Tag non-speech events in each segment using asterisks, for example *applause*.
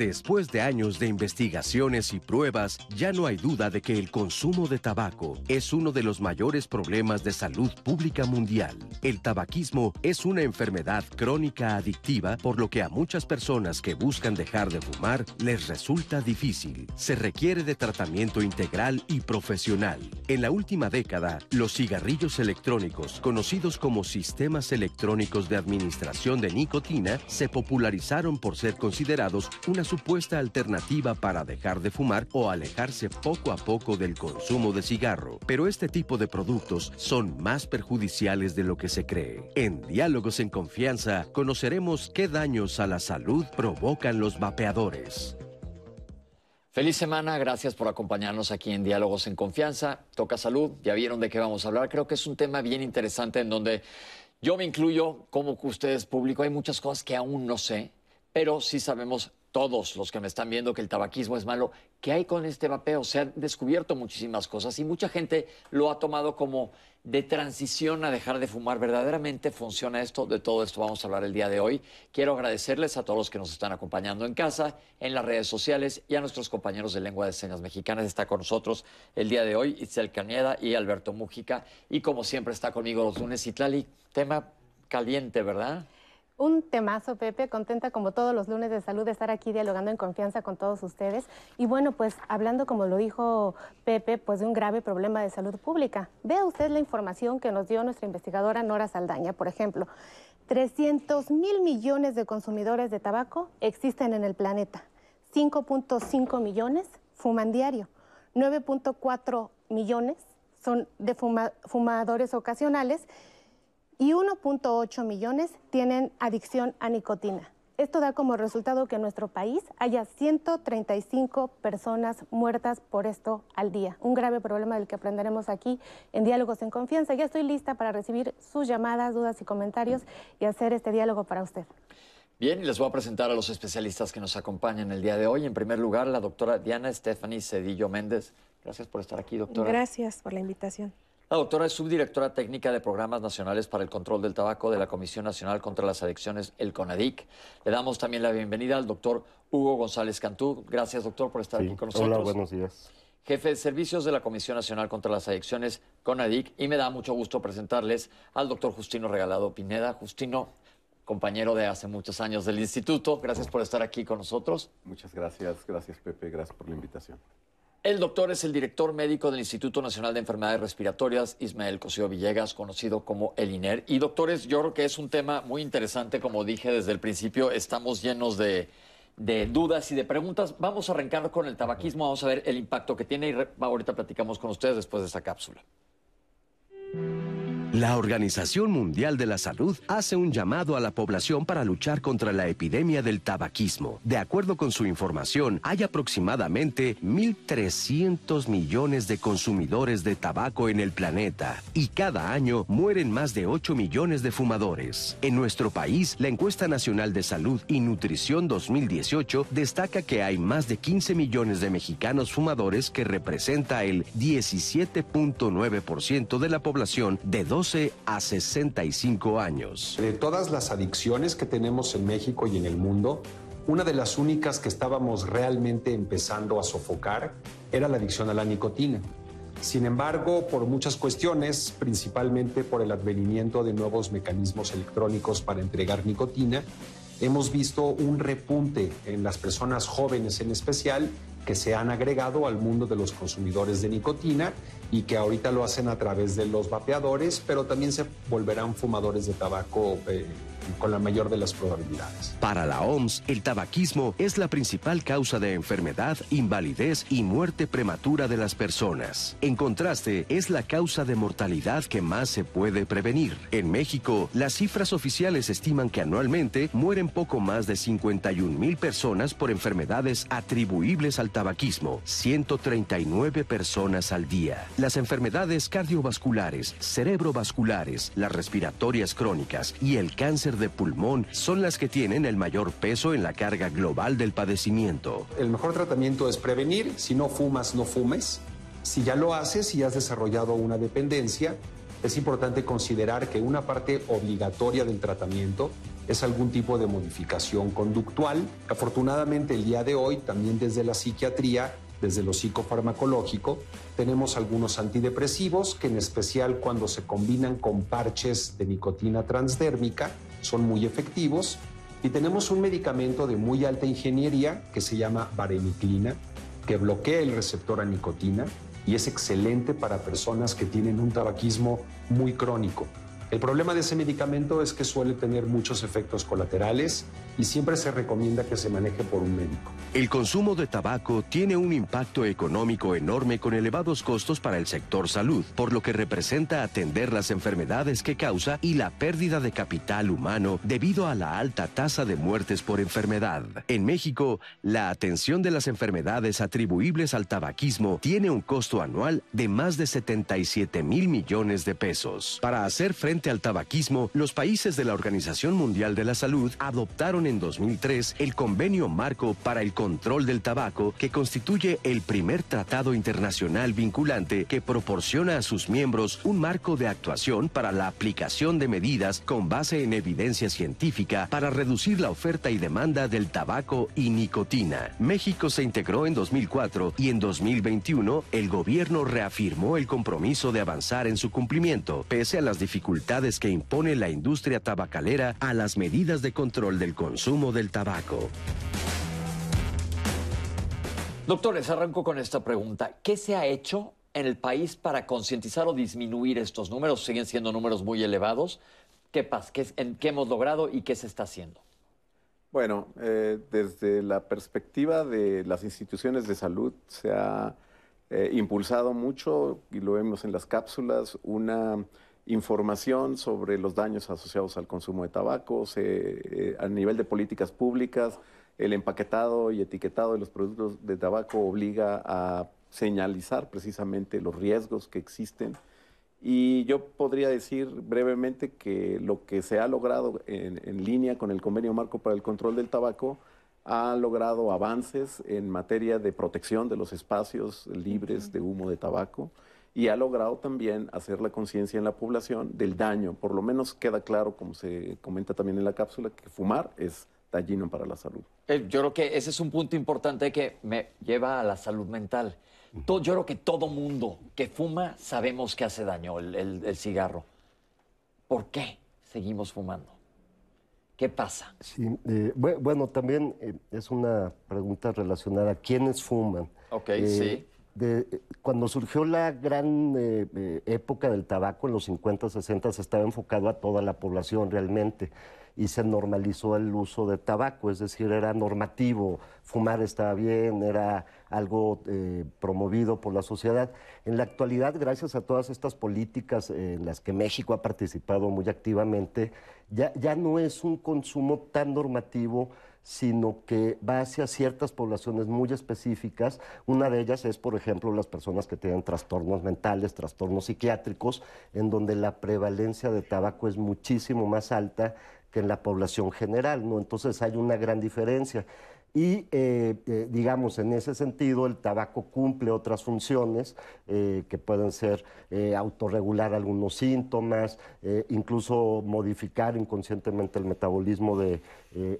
Después de años de investigaciones y pruebas, ya no hay duda de que el consumo de tabaco es uno de los mayores problemas de salud pública mundial. El tabaquismo es una enfermedad crónica adictiva, por lo que a muchas personas que buscan dejar de fumar les resulta difícil. Se requiere de tratamiento integral y profesional. En la última década, los cigarrillos electrónicos, conocidos como sistemas electrónicos de administración de nicotina, se popularizaron por ser considerados una supuesta alternativa para dejar de fumar o alejarse poco a poco del consumo de cigarro. Pero este tipo de productos son más perjudiciales de lo que se cree. En Diálogos en Confianza conoceremos qué daños a la salud provocan los vapeadores. Feliz semana, gracias por acompañarnos aquí en Diálogos en Confianza. Toca salud, ya vieron de qué vamos a hablar. Creo que es un tema bien interesante en donde yo me incluyo como ustedes público. Hay muchas cosas que aún no sé, pero sí sabemos todos los que me están viendo que el tabaquismo es malo, ¿qué hay con este vapeo? Se han descubierto muchísimas cosas y mucha gente lo ha tomado como de transición a dejar de fumar. ¿Verdaderamente funciona esto? De todo esto vamos a hablar el día de hoy. Quiero agradecerles a todos los que nos están acompañando en casa, en las redes sociales y a nuestros compañeros de lengua de señas mexicanas. Está con nosotros el día de hoy Itzel Cañeda y Alberto Mújica. Y como siempre está conmigo los lunes Itlali. Tema caliente, ¿verdad? Un temazo, Pepe, contenta como todos los lunes de salud de estar aquí dialogando en confianza con todos ustedes. Y bueno, pues hablando, como lo dijo Pepe, pues de un grave problema de salud pública. Vea usted la información que nos dio nuestra investigadora Nora Saldaña, por ejemplo. 300 mil millones de consumidores de tabaco existen en el planeta. 5.5 millones fuman diario. 9.4 millones son de fumadores ocasionales y 1.8 millones tienen adicción a nicotina. Esto da como resultado que en nuestro país haya 135 personas muertas por esto al día. Un grave problema del que aprenderemos aquí en Diálogos en Confianza. Ya estoy lista para recibir sus llamadas, dudas y comentarios y hacer este diálogo para usted. Bien, y les voy a presentar a los especialistas que nos acompañan el día de hoy. En primer lugar, la doctora Diana Stephanie Cedillo Méndez. Gracias por estar aquí, doctora. Gracias por la invitación. La doctora es subdirectora técnica de Programas Nacionales para el Control del Tabaco de la Comisión Nacional contra las Adicciones, el CONADIC. Le damos también la bienvenida al doctor Hugo González Cantú. Gracias, doctor, por estar aquí con nosotros. Hola, buenos días. Jefe de Servicios de la Comisión Nacional contra las Adicciones, CONADIC. Y me da mucho gusto presentarles al doctor Justino Regalado Pineda. Justino, compañero de hace muchos años del instituto. Gracias por estar aquí con nosotros. Muchas gracias. Gracias, Pepe. Gracias por la invitación. El doctor es el director médico del Instituto Nacional de Enfermedades Respiratorias, Ismael Cosío Villegas, conocido como el INER. Y doctores, yo creo que es un tema muy interesante, como dije desde el principio, estamos llenos de, dudas y de preguntas. Vamos a arrancar con el tabaquismo, vamos a ver el impacto que tiene y ahorita platicamos con ustedes después de esta cápsula. La Organización Mundial de la Salud hace un llamado a la población para luchar contra la epidemia del tabaquismo. De acuerdo con su información, hay aproximadamente 1.300 millones de consumidores de tabaco en el planeta y cada año mueren más de 8 millones de fumadores. En nuestro país, la encuesta nacional de salud y nutrición 2018 destaca que hay más de 15 millones de mexicanos fumadores que representa el 17.9% de la población de 12 a 65 años. De todas las adicciones que tenemos en México y en el mundo, una de las únicas que estábamos realmente empezando a sofocar era la adicción a la nicotina. Sin embargo, por muchas cuestiones, principalmente por el advenimiento de nuevos mecanismos electrónicos para entregar nicotina, hemos visto un repunte en las personas jóvenes en especial que se han agregado al mundo de los consumidores de nicotina y que ahorita lo hacen a través de los vapeadores, pero también se volverán fumadores de tabaco eh, con la mayor de las probabilidades. Para la OMS, el tabaquismo es la principal causa de enfermedad, invalidez y muerte prematura de las personas. En contraste, es la causa de mortalidad que más se puede prevenir. En México, las cifras oficiales estiman que anualmente mueren poco más de 51 mil personas por enfermedades atribuibles al tabaquismo, 139 personas al día. Las enfermedades cardiovasculares, cerebrovasculares, las respiratorias crónicas y el cáncer de pulmón son las que tienen el mayor peso en la carga global del padecimiento. El mejor tratamiento es prevenir. Si no fumas, no fumes. Si ya lo haces y has desarrollado una dependencia, es importante considerar que una parte obligatoria del tratamiento es algún tipo de modificación conductual. Afortunadamente el día de hoy, también desde la psiquiatría, desde lo psicofarmacológico, tenemos algunos antidepresivos que en especial cuando se combinan con parches de nicotina transdérmica son muy efectivos. Y tenemos un medicamento de muy alta ingeniería que se llama vareniclina, que bloquea el receptor a nicotina y es excelente para personas que tienen un tabaquismo muy crónico. El problema de ese medicamento es que suele tener muchos efectos colaterales y siempre se recomienda que se maneje por un médico. El consumo de tabaco tiene un impacto económico enorme con elevados costos para el sector salud, por lo que representa atender las enfermedades que causa y la pérdida de capital humano debido a la alta tasa de muertes por enfermedad. En México, la atención de las enfermedades atribuibles al tabaquismo tiene un costo anual de más de 77 mil millones de pesos. Para hacer frente al tabaquismo, los países de la Organización Mundial de la Salud adoptaron en 2003 el Convenio Marco para el Control del Tabaco, que constituye el primer tratado internacional vinculante que proporciona a sus miembros un marco de actuación para la aplicación de medidas con base en evidencia científica para reducir la oferta y demanda del tabaco y nicotina. México se integró en 2004 y en 2021 el gobierno reafirmó el compromiso de avanzar en su cumplimiento, pese a las dificultades que impone la industria tabacalera a las medidas de control del consumo consumo del tabaco. Doctores, arranco con esta pregunta. ¿Qué se ha hecho en el país para concientizar o disminuir estos números? Siguen siendo números muy elevados. ¿Qué pasa? ¿Qué, en, ¿Qué hemos logrado y qué se está haciendo? Bueno, eh, desde la perspectiva de las instituciones de salud se ha eh, impulsado mucho, y lo vemos en las cápsulas, una información sobre los daños asociados al consumo de tabaco, eh, a nivel de políticas públicas, el empaquetado y etiquetado de los productos de tabaco obliga a señalizar precisamente los riesgos que existen. Y yo podría decir brevemente que lo que se ha logrado en, en línea con el convenio marco para el control del tabaco ha logrado avances en materia de protección de los espacios libres de humo de tabaco y ha logrado también hacer la conciencia en la población del daño. Por lo menos queda claro, como se comenta también en la cápsula, que fumar es dañino para la salud. Eh, yo creo que ese es un punto importante que me lleva a la salud mental. yo creo que todo mundo que fuma sabemos que hace daño el, cigarro. ¿Por qué seguimos fumando? ¿Qué pasa? Sí, eh, bueno, también eh, es una pregunta relacionada a quiénes fuman. Ok, sí cuando surgió la gran eh, eh, época del tabaco en los 50, 60, se estaba enfocado a toda la población realmente y se normalizó el uso de tabaco, es decir, era normativo, fumar estaba bien, era algo eh, promovido por la sociedad. En la actualidad, gracias a todas estas políticas en las que México ha participado muy activamente, ya, ya no es un consumo tan normativo sino que va hacia ciertas poblaciones muy específicas. Una de ellas es, por ejemplo, las personas que tienen trastornos mentales, trastornos psiquiátricos, en donde la prevalencia de tabaco es muchísimo más alta que en la población general, ¿no? Entonces hay una gran diferencia. Y, eh, eh, digamos, en ese sentido, el tabaco cumple otras funciones eh, que pueden ser autorregular algunos síntomas, incluso modificar inconscientemente el metabolismo de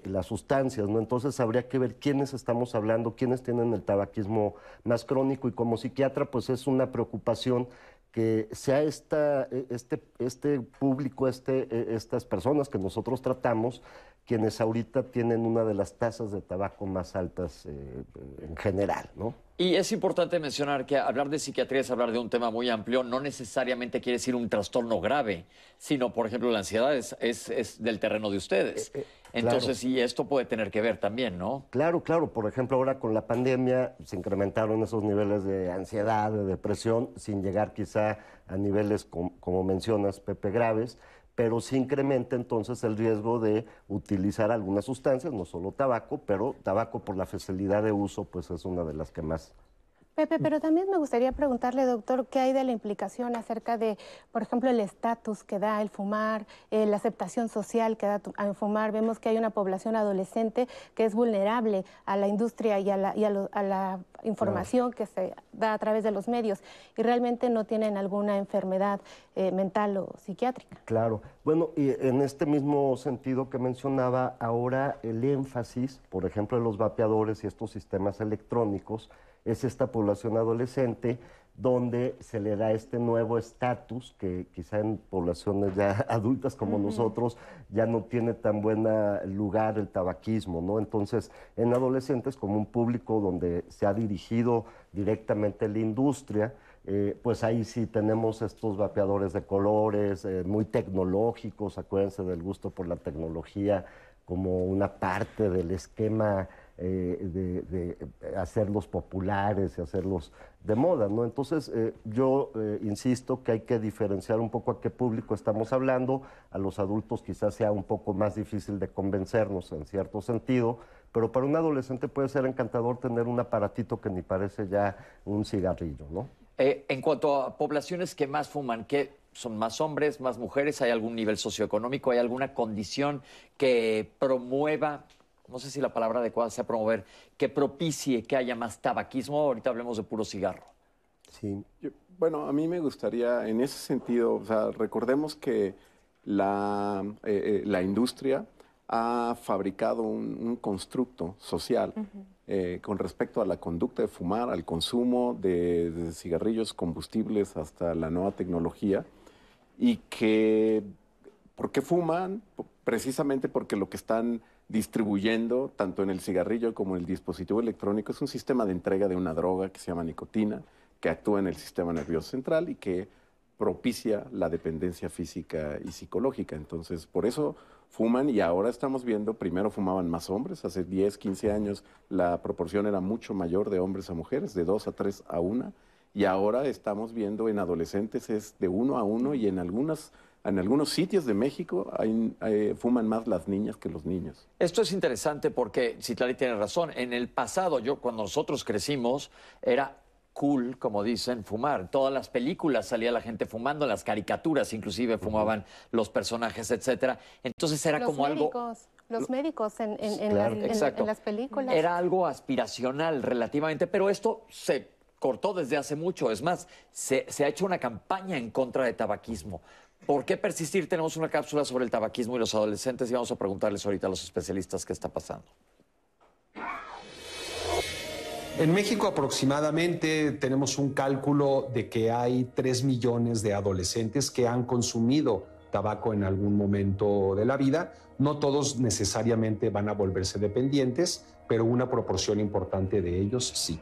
las sustancias. ¿no? Entonces, habría que ver quiénes estamos hablando, quiénes tienen el tabaquismo más crónico. Y como psiquiatra, pues es una preocupación que sea esta, este, este público, este, estas personas que nosotros tratamos, quienes ahorita tienen una de las tasas de tabaco más altas eh, en general, ¿no? Y es importante mencionar que hablar de psiquiatría es hablar de un tema muy amplio, no necesariamente quiere decir un trastorno grave, sino, por ejemplo, la ansiedad es, es, del terreno de ustedes. Eh, eh, Entonces, sí, esto puede tener que ver también, ¿no? Claro, claro. Por ejemplo, ahora con la pandemia se incrementaron esos niveles de ansiedad, de depresión, sin llegar quizá a niveles, como mencionas, Pepe, graves pero sí incrementa entonces el riesgo de utilizar algunas sustancias, no solo tabaco, pero tabaco por la facilidad de uso, pues es una de las que más Pepe, pero también me gustaría preguntarle, doctor, ¿qué hay de la implicación acerca de, por ejemplo, el estatus que da el fumar, eh, la aceptación social que da el fumar? Vemos que hay una población adolescente que es vulnerable a la industria y a la, información que se da a través de los medios y realmente no tienen alguna enfermedad eh, mental o psiquiátrica. Claro. Bueno, y en este mismo sentido que mencionaba, ahora el énfasis, por ejemplo, de los vapeadores y estos sistemas electrónicos, es esta población adolescente donde se le da este nuevo estatus que quizá en poblaciones ya *laughs* adultas como nosotros ya no tiene tan buen lugar el tabaquismo, ¿no? Entonces, en adolescentes como un público donde se ha dirigido directamente la industria, eh, pues ahí sí tenemos estos vapeadores de colores eh, muy tecnológicos, acuérdense del gusto por la tecnología como una parte del esquema eh, de, hacerlos populares y hacerlos de moda, ¿no? Entonces, eh, yo eh, insisto que hay que diferenciar un poco a qué público estamos hablando. A los adultos quizás sea un poco más difícil de convencernos en cierto sentido, pero para un adolescente puede ser encantador tener un aparatito que ni parece ya un cigarrillo, ¿no? en cuanto a poblaciones que más fuman, ¿qué son más hombres, más mujeres? ¿Hay algún nivel socioeconómico? ¿Hay alguna condición que promueva no sé si la palabra adecuada sea promover, que propicie que haya más tabaquismo. Ahorita hablemos de puro cigarro. Sí. bueno, a mí me gustaría, en ese sentido, o sea, recordemos que la, eh, eh, la industria ha fabricado un, constructo social eh, con respecto a la conducta de fumar, al consumo de, de, cigarrillos combustibles hasta la nueva tecnología y que, ¿por qué fuman? Precisamente porque lo que están distribuyendo, tanto en el cigarrillo como en el dispositivo electrónico, es un sistema de entrega de una droga que se llama nicotina, que actúa en el sistema nervioso central y que propicia la dependencia física y psicológica. Entonces, por eso fuman y ahora estamos viendo, primero fumaban más hombres, hace 10, 15 años la proporción era mucho mayor de hombres a mujeres, de 2 a 3 a 1, y ahora estamos viendo en adolescentes es de 1 a 1 y en algunas en algunos sitios de México fuman más las niñas que los niños. Esto es interesante porque Citlali tiene razón. En el pasado, yo cuando nosotros crecimos, era cool, como dicen, fumar. todas las películas salía la gente fumando, las caricaturas inclusive fumaban los personajes, etcétera. Entonces era como algo... Los médicos en, las películas. Era algo aspiracional relativamente, pero esto se cortó desde hace mucho. Es más, se, se ha hecho una campaña en contra de tabaquismo. ¿Por qué persistir? Tenemos una cápsula sobre el tabaquismo y los adolescentes y vamos a preguntarles ahorita a los especialistas qué está pasando. En México aproximadamente tenemos un cálculo de que hay 3 millones de adolescentes que han consumido tabaco en algún momento de la vida. No todos necesariamente van a volverse dependientes, pero una proporción importante de ellos sí.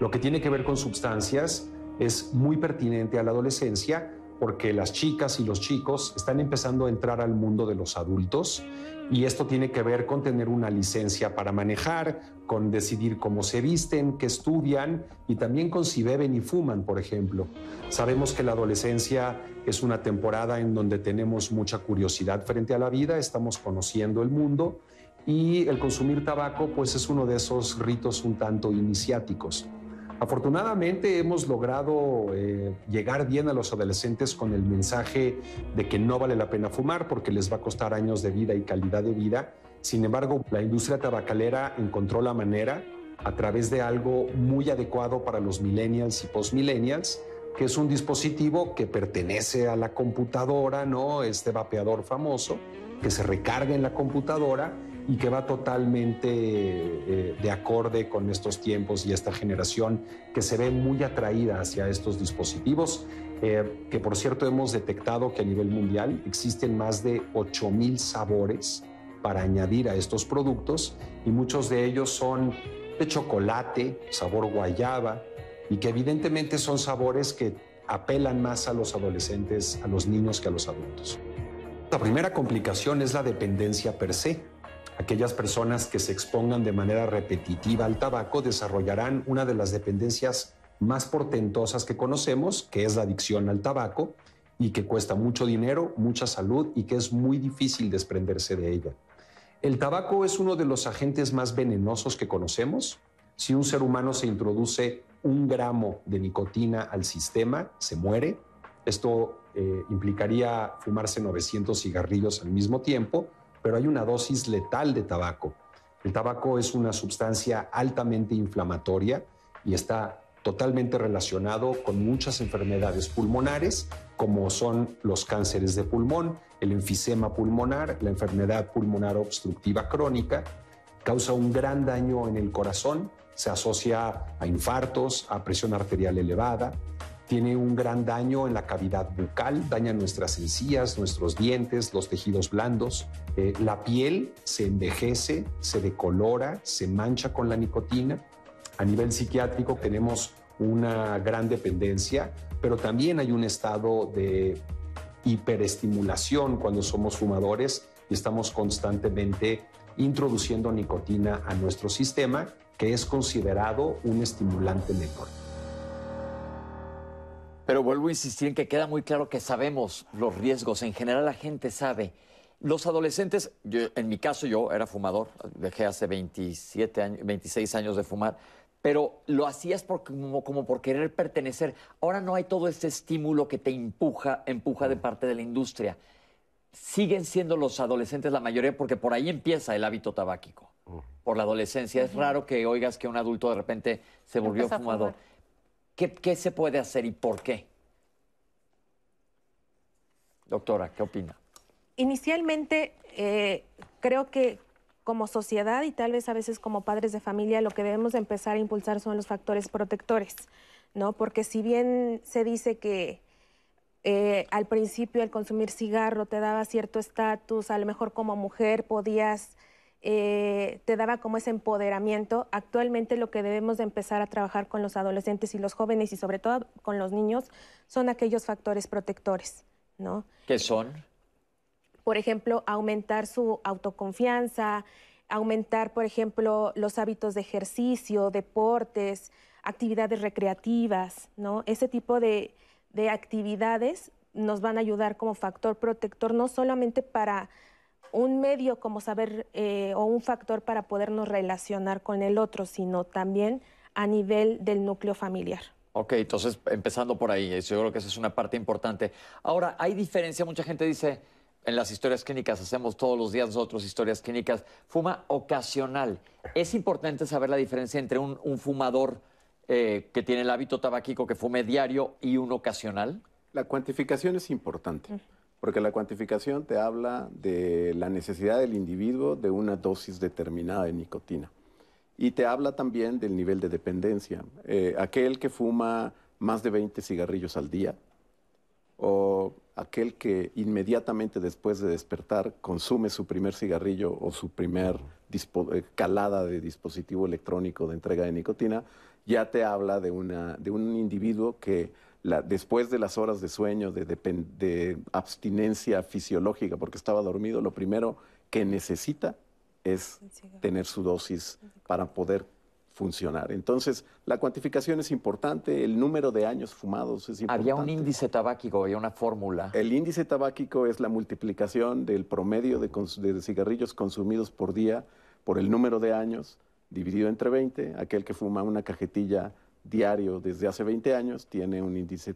Lo que tiene que ver con sustancias es muy pertinente a la adolescencia porque las chicas y los chicos están empezando a entrar al mundo de los adultos y esto tiene que ver con tener una licencia para manejar, con decidir cómo se visten, qué estudian y también con si beben y fuman, por ejemplo. Sabemos que la adolescencia es una temporada en donde tenemos mucha curiosidad frente a la vida, estamos conociendo el mundo y el consumir tabaco pues es uno de esos ritos un tanto iniciáticos. Afortunadamente hemos logrado eh, llegar bien a los adolescentes con el mensaje de que no vale la pena fumar porque les va a costar años de vida y calidad de vida. Sin embargo, la industria tabacalera encontró la manera a través de algo muy adecuado para los millennials y postmillennials, que es un dispositivo que pertenece a la computadora, ¿no? Este vapeador famoso, que se recarga en la computadora y que va totalmente eh, de acorde con estos tiempos y esta generación que se ve muy atraída hacia estos dispositivos, eh, que por cierto hemos detectado que a nivel mundial existen más de 8.000 sabores para añadir a estos productos y muchos de ellos son de chocolate, sabor guayaba y que evidentemente son sabores que apelan más a los adolescentes, a los niños que a los adultos. La primera complicación es la dependencia per se Aquellas personas que se expongan de manera repetitiva al tabaco desarrollarán una de las dependencias más portentosas que conocemos, que es la adicción al tabaco, y que cuesta mucho dinero, mucha salud y que es muy difícil desprenderse de ella. El tabaco es uno de los agentes más venenosos que conocemos. Si un ser humano se introduce un gramo de nicotina al sistema, se muere. Esto eh, implicaría fumarse 900 cigarrillos al mismo tiempo, pero hay una dosis letal de tabaco. El tabaco es una sustancia altamente inflamatoria y está totalmente relacionado con muchas enfermedades pulmonares, como son los cánceres de pulmón, el enfisema pulmonar, la enfermedad pulmonar obstructiva crónica, causa un gran daño en el corazón, se asocia a infartos, a presión arterial elevada, tiene un gran daño en la cavidad bucal, daña nuestras encías, nuestros dientes, los tejidos blandos. Eh, la piel se envejece, se decolora, se mancha con la nicotina. A nivel psiquiátrico tenemos una gran dependencia, pero también hay un estado de hiperestimulación cuando somos fumadores y estamos constantemente introduciendo nicotina a nuestro sistema, que es considerado un estimulante menor. Pero vuelvo a insistir en que queda muy claro que sabemos los riesgos. En general la gente sabe. Los adolescentes, en mi caso yo era fumador, dejé hace 27 años, 26 años de fumar, pero lo hacías como, como, por querer pertenecer. Ahora no hay todo este estímulo que te empuja, empuja de parte de la industria. Siguen siendo los adolescentes la mayoría porque por ahí empieza el hábito tabáquico, por la adolescencia. Es raro que oigas que un adulto de repente se volvió fumador. ¿Qué, se puede hacer y por qué? Doctora, ¿qué opina? Inicialmente, eh, creo que como sociedad y tal vez a veces como padres de familia, lo que debemos empezar a impulsar son los factores protectores, ¿no? Porque si bien se dice que eh, al principio el consumir cigarro te daba cierto estatus, a lo mejor como mujer podías eh, te daba como ese empoderamiento. Actualmente lo que debemos de empezar a trabajar con los adolescentes y los jóvenes y sobre todo con los niños son aquellos factores protectores, ¿no? ¿Qué son? Por ejemplo, aumentar su autoconfianza, aumentar, por ejemplo, los hábitos de ejercicio, deportes, actividades recreativas, ¿no? Ese tipo de, de actividades nos van a ayudar como factor protector no solamente para un medio como saber eh, o un factor para podernos relacionar con el otro, sino también a nivel del núcleo familiar. Ok, entonces empezando por ahí, yo creo que esa es una parte importante. Ahora, hay diferencia, mucha gente dice, en las historias clínicas hacemos todos los días nosotros historias clínicas, fuma ocasional. Es importante saber la diferencia entre un, fumador eh, que tiene el hábito tabáquico que fume diario y un ocasional. La cuantificación es importante porque la cuantificación te habla de la necesidad del individuo de una dosis determinada de nicotina. Y te habla también del nivel de dependencia. Eh, aquel que fuma más de 20 cigarrillos al día, o aquel que inmediatamente después de despertar consume su primer cigarrillo o su primer eh, calada de dispositivo electrónico de entrega de nicotina, ya te habla de, de un individuo que después de las horas de sueño, de, abstinencia fisiológica porque estaba dormido, lo primero que necesita es tener su dosis para poder funcionar. Entonces, la cuantificación es importante, el número de años fumados es importante. Había un índice tabáquico, había una fórmula. El índice tabáquico es la multiplicación del promedio de, de cigarrillos consumidos por día por el número de años dividido entre 20. Aquel que fuma una cajetilla diario desde hace 20 años, tiene un índice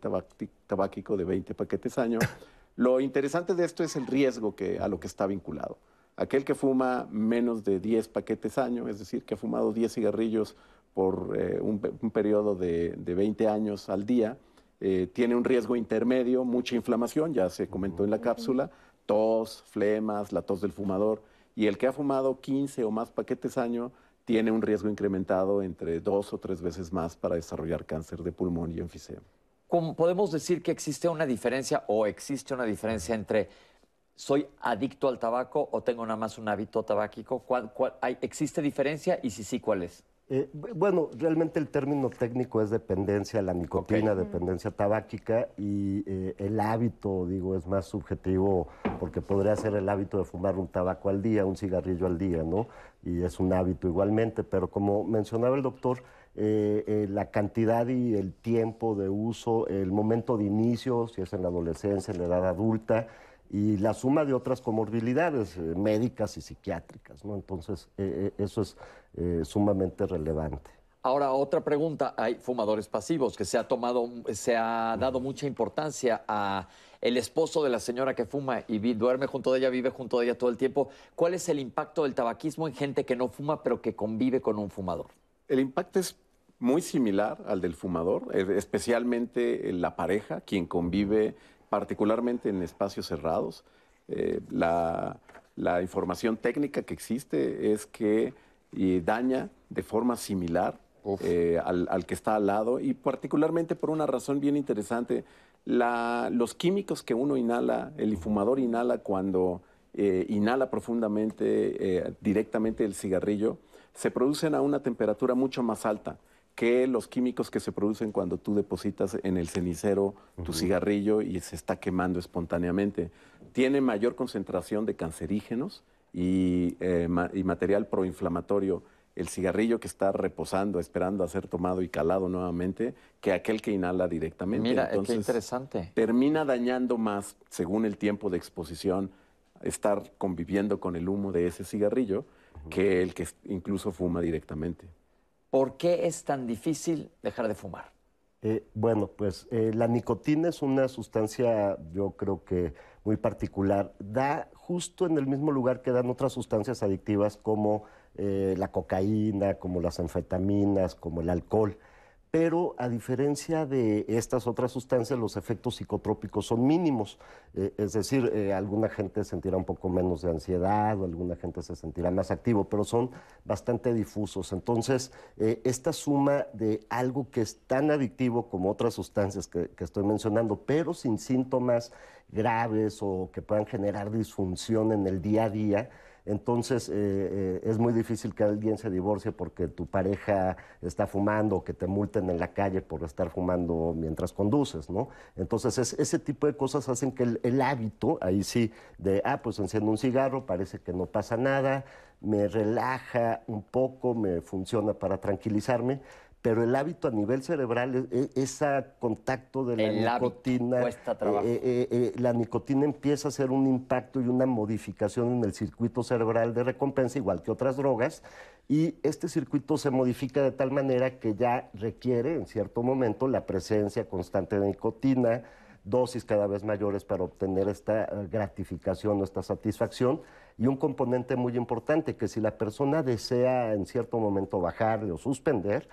tabáquico de 20 paquetes año. *laughs* Lo interesante de esto es el riesgo que, a lo que está vinculado. Aquel que fuma menos de 10 paquetes año, es decir, que ha fumado 10 cigarrillos por eh, un, periodo de, 20 años al día, eh, tiene un riesgo intermedio, mucha inflamación, ya se comentó en la cápsula, tos, flemas, la tos del fumador. Y el que ha fumado 15 o más paquetes año tiene un riesgo incrementado entre dos o tres veces más para desarrollar cáncer de pulmón y enfisema. ¿Podemos decir que existe una diferencia o existe una diferencia entre soy adicto al tabaco o tengo nada más un hábito tabáquico? existe diferencia y si sí, ¿cuál es? Eh, bueno, realmente el término técnico es dependencia a la nicotina, dependencia tabáquica y eh, el hábito, digo, es más subjetivo porque podría ser el hábito de fumar un tabaco al día, un cigarrillo al día, ¿no? Y es un hábito igualmente, pero como mencionaba el doctor, eh, la cantidad y el tiempo de uso, el momento de inicio, si es en la adolescencia, en la edad adulta, y la suma de otras comorbilidades eh, médicas y psiquiátricas, ¿no? Entonces, eh, eh, eso es sumamente relevante. Ahora, otra pregunta. Hay fumadores pasivos que se ha tomado, se ha dado mucha importancia a el esposo de la señora que fuma y vi- duerme junto de ella, vive junto de ella todo el tiempo. ¿Cuál es el impacto del tabaquismo en gente que no fuma pero que convive con un fumador? El impacto es muy similar al del fumador, especialmente en la pareja, quien convive particularmente en espacios cerrados. Eh, la, la información técnica que existe es que eh, daña de forma similar eh, al, al que está al lado y particularmente por una razón bien interesante, la- los químicos que uno inhala, el fumador inhala cuando eh, inhala profundamente, directamente el cigarrillo, se producen a una temperatura mucho más alta que los químicos que se producen cuando tú depositas en el cenicero tu cigarrillo y se está quemando espontáneamente. Tiene mayor concentración de cancerígenos y, eh, ma- y material proinflamatorio el cigarrillo que está reposando, esperando a ser tomado y calado nuevamente, que aquel que inhala directamente. Mira, qué Entonces, interesante. termina dañando más, según el tiempo de exposición, estar conviviendo con el humo de ese cigarrillo que el que incluso fuma directamente. ¿Por qué es tan difícil dejar de fumar? Eh, bueno, pues eh, la nicotina es una sustancia, yo creo que muy particular. Da justo en el mismo lugar que dan otras sustancias adictivas como eh, la cocaína, como las anfetaminas, como el alcohol. Pero a diferencia de estas otras sustancias, los efectos psicotrópicos son mínimos. Eh, es decir, eh, alguna gente sentirá un poco menos de ansiedad o alguna gente se sentirá más activo, pero son bastante difusos. Entonces, eh, esta suma de algo que es tan adictivo como otras sustancias que, que estoy mencionando, pero sin síntomas graves o que puedan generar disfunción en el día a día, entonces eh, eh, es muy difícil que alguien se divorcie porque tu pareja está fumando o que te multen en la calle por estar fumando mientras conduces, ¿no? Entonces es- ese tipo de cosas hacen que el, el hábito, ahí sí, de, ah, pues enciendo un cigarro, parece que no pasa nada, me relaja un poco, me funciona para tranquilizarme, pero el hábito a nivel cerebral, ese contacto de la El nicotina, cuesta trabajo. eh, eh, eh, la nicotina empieza a hacer un impacto y una modificación en el circuito cerebral de recompensa, igual que otras drogas, y este circuito se modifica de tal manera que ya requiere en cierto momento la presencia constante de nicotina, dosis cada vez mayores para obtener esta eh, gratificación o esta satisfacción. Y un componente muy importante, que si la persona desea en cierto momento bajarle o suspender,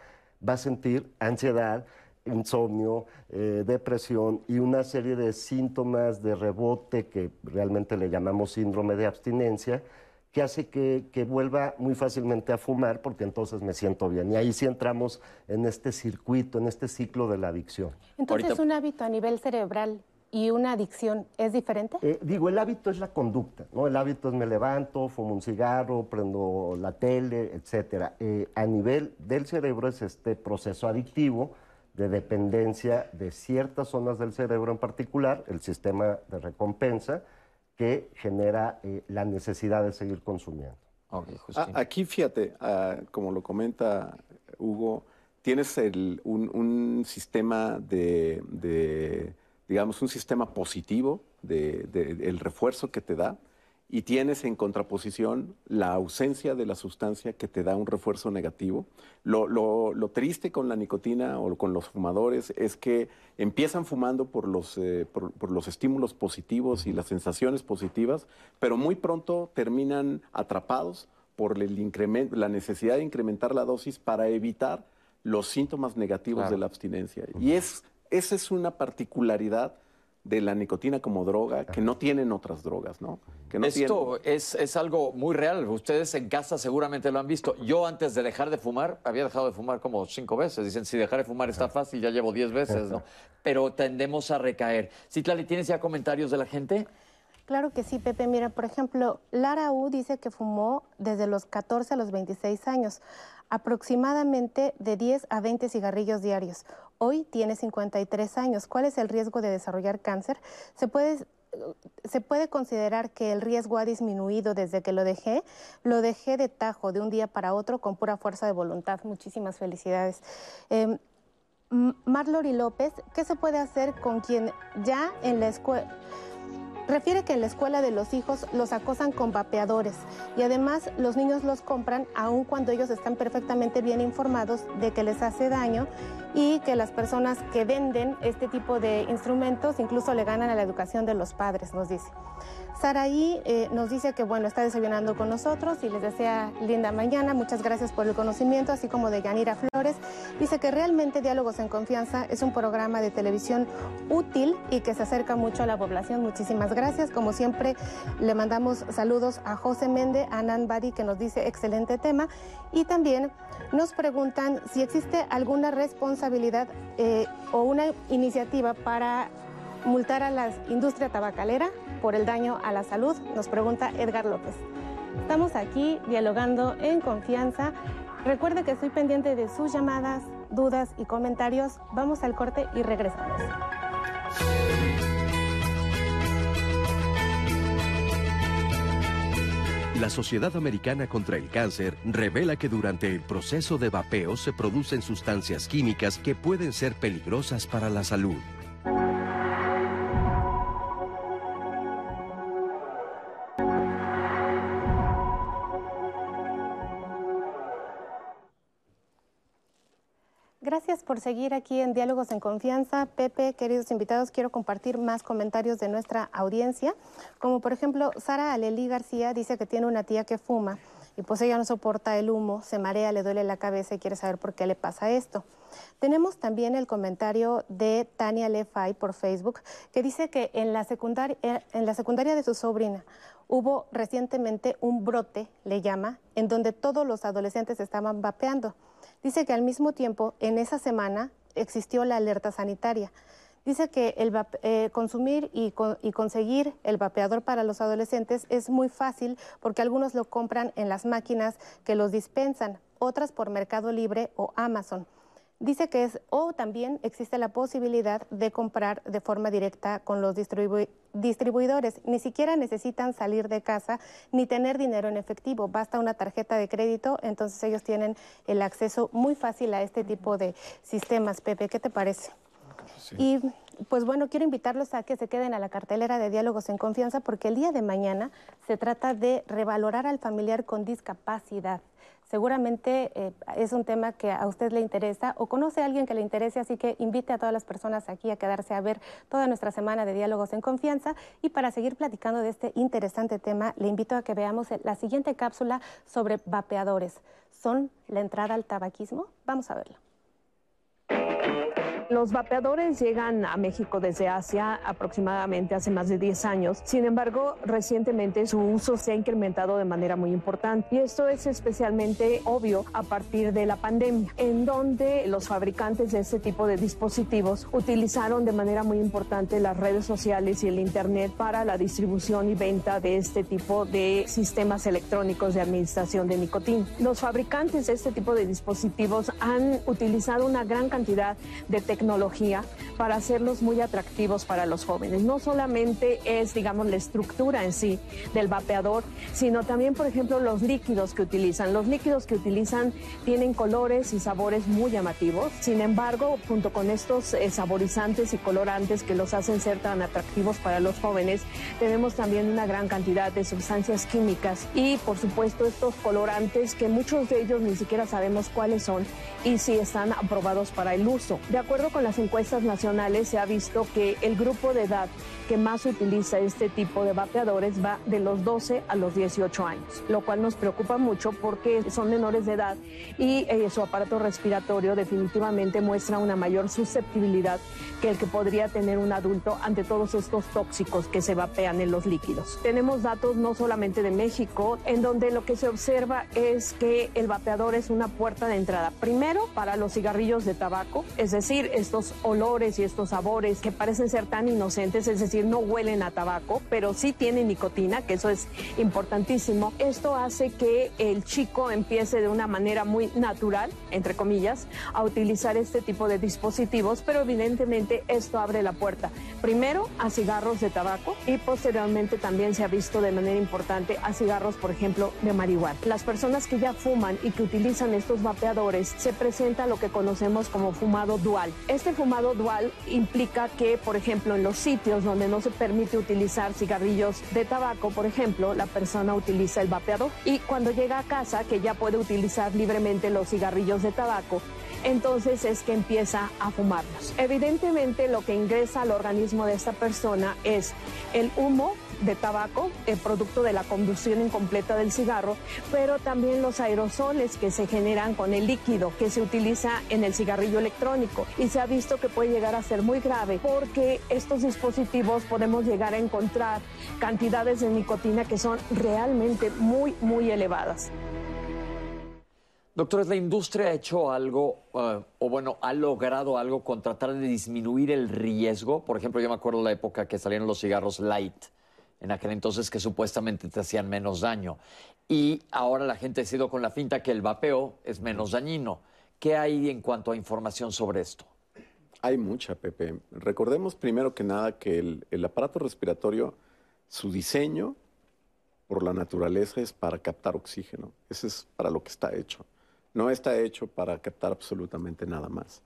va a sentir ansiedad, insomnio, eh, depresión y una serie de síntomas de rebote que realmente le llamamos síndrome de abstinencia, que hace que, que vuelva muy fácilmente a fumar porque entonces me siento bien. Y ahí sí entramos en este circuito, en este ciclo de la adicción. Entonces, Ahorita- un hábito a nivel cerebral y una adicción es diferente. Eh, digo, el hábito es la conducta, ¿no? El hábito es me levanto, fumo un cigarro, prendo la tele, etcétera. Eh, a nivel del cerebro es este proceso adictivo de dependencia de ciertas zonas del cerebro en particular, el sistema de recompensa, que genera eh, la necesidad de seguir consumiendo. Ah, aquí, fíjate, ah, como lo comenta Hugo, tienes el- un, un sistema de, de, digamos, un sistema positivo de, de- el refuerzo que te da y tienes en contraposición la ausencia de la sustancia que te da un refuerzo negativo. Lo, lo- lo triste con la nicotina o con los fumadores es que empiezan fumando por los, eh, por, por los estímulos positivos y las sensaciones positivas, pero muy pronto terminan atrapados por el incremento, la necesidad de incrementar la dosis para evitar los síntomas negativos Claro. de la abstinencia. Y es, esa es una particularidad de la nicotina como droga que no tienen otras drogas, ¿no? Que no Esto es, es algo muy real. Ustedes en casa seguramente lo han visto. Yo antes de dejar de fumar, había dejado de fumar como cinco veces. Dicen, si dejar de fumar está fácil, ya llevo diez veces, ¿no? *laughs* Pero tendemos a recaer. Citlali, ¿tienes ya comentarios de la gente? Claro que sí, Pepe. Mira, por ejemplo, Lara U dice que fumó desde los 14 a los 26 años, aproximadamente de 10 a 20 cigarrillos diarios. Hoy tiene 53 años. ¿Cuál es el riesgo de desarrollar cáncer? Se puede, considerar que el riesgo ha disminuido desde que lo dejé. Lo dejé de tajo de un día para otro con pura fuerza de voluntad. Muchísimas felicidades. M- Marlori López, ¿qué se puede hacer con quien ya en la escuela... Refiere que en la escuela de los hijos los acosan con vapeadores y además los niños los compran aun cuando ellos están perfectamente bien informados de que les hace daño y que las personas que venden este tipo de instrumentos incluso le ganan a la educación de los padres, nos dice. Saraí eh, nos dice que bueno, está desayunando con nosotros y les desea linda mañana. Muchas gracias por el conocimiento, así como de Yanira Flores. Dice que realmente Diálogos en Confianza es un programa de televisión útil y que se acerca mucho a la población. Muchísimas gracias. Como siempre, le mandamos saludos a José Méndez, a Nan Bari, que nos dice excelente tema. Y también nos preguntan si existe alguna responsabilidad eh, o una iniciativa para multar a la industria tabacalera por el daño a la salud, nos pregunta Edgar López. Estamos aquí dialogando en confianza. Recuerde que estoy pendiente de sus llamadas, dudas y comentarios. Vamos al corte y regresamos. La Sociedad Americana contra el Cáncer revela que durante el proceso de vapeo se producen sustancias químicas que pueden ser peligrosas para la salud. Gracias por seguir aquí en Diálogos en Confianza. Pepe, queridos invitados, quiero compartir más comentarios de nuestra audiencia. Como por ejemplo, Sara Aleli García dice que tiene una tía que fuma y pues ella no soporta el humo, se marea, le duele la cabeza y quiere saber por qué le pasa esto. Tenemos también el comentario de Tania Lefay por Facebook que dice que en la secundaria, en la secundaria de su sobrina hubo recientemente un brote, le llama, en donde todos los adolescentes estaban vapeando. Dice que al mismo tiempo, en esa semana, existió la alerta sanitaria. Dice que el eh, consumir y, conseguir el vapeador para los adolescentes es muy fácil porque algunos lo compran en las máquinas que los dispensan, otras por Mercado Libre o Amazon. Dice que es, o también existe la posibilidad de comprar de forma directa con los distribuidores. Ni siquiera necesitan salir de casa ni tener dinero en efectivo, basta una tarjeta de crédito, entonces ellos tienen el acceso muy fácil a este tipo de sistemas. Pepe, ¿qué te parece? Y pues bueno, quiero invitarlos a que se queden a la cartelera de Diálogos en Confianza porque el día de mañana se trata de revalorar al familiar con discapacidad seguramente eh, es un tema que a usted le interesa o conoce a alguien que le interese, así que invite a todas las personas aquí a quedarse a ver toda nuestra semana de diálogos en confianza. Y para seguir platicando de este interesante tema, le invito a que veamos la siguiente cápsula sobre vapeadores. ¿Son la entrada al tabaquismo? Vamos a verlo. Los vapeadores llegan a México desde Asia aproximadamente hace más de 10 años. Sin embargo, recientemente su uso se ha incrementado de manera muy importante y esto es especialmente obvio a partir de la pandemia, en donde los fabricantes de este tipo de dispositivos utilizaron de manera muy importante las redes sociales y el Internet para la distribución y venta de este tipo de sistemas electrónicos de administración de nicotina. Los fabricantes de este tipo de dispositivos han utilizado una gran cantidad de tecnología para hacerlos muy atractivos para los jóvenes. No solamente es, digamos, la estructura en sí del vapeador, sino también, por ejemplo, los líquidos que utilizan. Los líquidos que utilizan tienen colores y sabores muy llamativos. Sin embargo, junto con estos eh, saborizantes y colorantes que los hacen ser tan atractivos para los jóvenes, tenemos también una gran cantidad de sustancias químicas y, por supuesto, estos colorantes que muchos de ellos ni siquiera sabemos cuáles son y si están aprobados para el uso. De acuerdo con las encuestas nacionales, se ha visto que el grupo de edad que más utiliza este tipo de vapeadores va de los 12 a los 18 años, lo cual nos preocupa mucho porque son menores de edad y eh, su aparato respiratorio definitivamente muestra una mayor susceptibilidad que el que podría tener un adulto ante todos estos tóxicos que se vapean en los líquidos. Tenemos datos no solamente de México, en donde lo que se observa es que el vapeador es una puerta de entrada, primero para los cigarrillos de tabaco, es decir, estos olores y estos sabores que parecen ser tan inocentes, es decir, no huelen a tabaco, pero sí tienen nicotina, que eso es importantísimo. Esto hace que el chico empiece de una manera muy natural, entre comillas, a utilizar este tipo de dispositivos, pero evidentemente esto abre la puerta primero a cigarros de tabaco y posteriormente también se ha visto de manera importante a cigarros, por ejemplo, de marihuana. Las personas que ya fuman y que utilizan estos vapeadores se presenta lo que conocemos como fumado dual Este fumado dual implica que, por ejemplo, en los sitios donde no se permite utilizar cigarrillos de tabaco, por ejemplo, la persona utiliza el vapeador y cuando llega a casa, que ya puede utilizar libremente los cigarrillos de tabaco, entonces es que empieza a fumarlos. Evidentemente lo que ingresa al organismo de esta persona es el humo de tabaco, el producto de la combustión incompleta del cigarro, pero también los aerosoles que se generan con el líquido que se utiliza en el cigarrillo electrónico. Y se ha visto que puede llegar a ser muy grave porque estos dispositivos podemos llegar a encontrar cantidades de nicotina que son realmente muy, muy elevadas. Doctores, ¿la industria ha hecho algo, uh, o bueno, ha logrado algo con tratar de disminuir el riesgo? Por ejemplo, yo me acuerdo la época que salieron los cigarros light, en aquel entonces que supuestamente te hacían menos daño. Y ahora la gente ha sido con la finta que el vapeo es menos dañino. ¿Qué hay en cuanto a información sobre esto? Hay mucha, Pepe. Recordemos primero que nada que el, aparato respiratorio, su diseño por la naturaleza es para captar oxígeno. Ese es para lo que está hecho no está hecho para captar absolutamente nada más.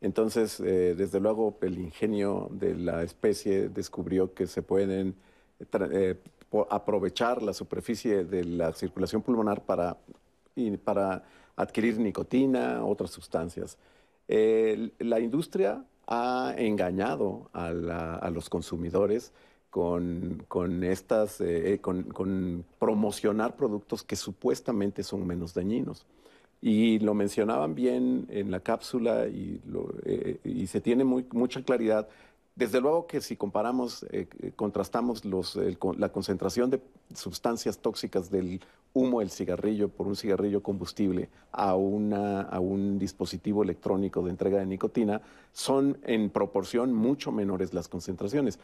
Entonces, eh, desde luego, el ingenio de la especie descubrió que se pueden eh, aprovechar la superficie de la circulación pulmonar para, para adquirir nicotina, otras sustancias. la industria ha engañado a, los consumidores con, estas, eh, con promocionar productos que supuestamente son menos dañinos. Y lo mencionaban bien en la cápsula y, eh, y se tiene muy, mucha claridad. Desde luego que si comparamos, eh, contrastamos los, la concentración de sustancias tóxicas del humo del cigarrillo por un cigarrillo combustible a, una, a un dispositivo electrónico de entrega de nicotina, son en proporción mucho menores las concentraciones.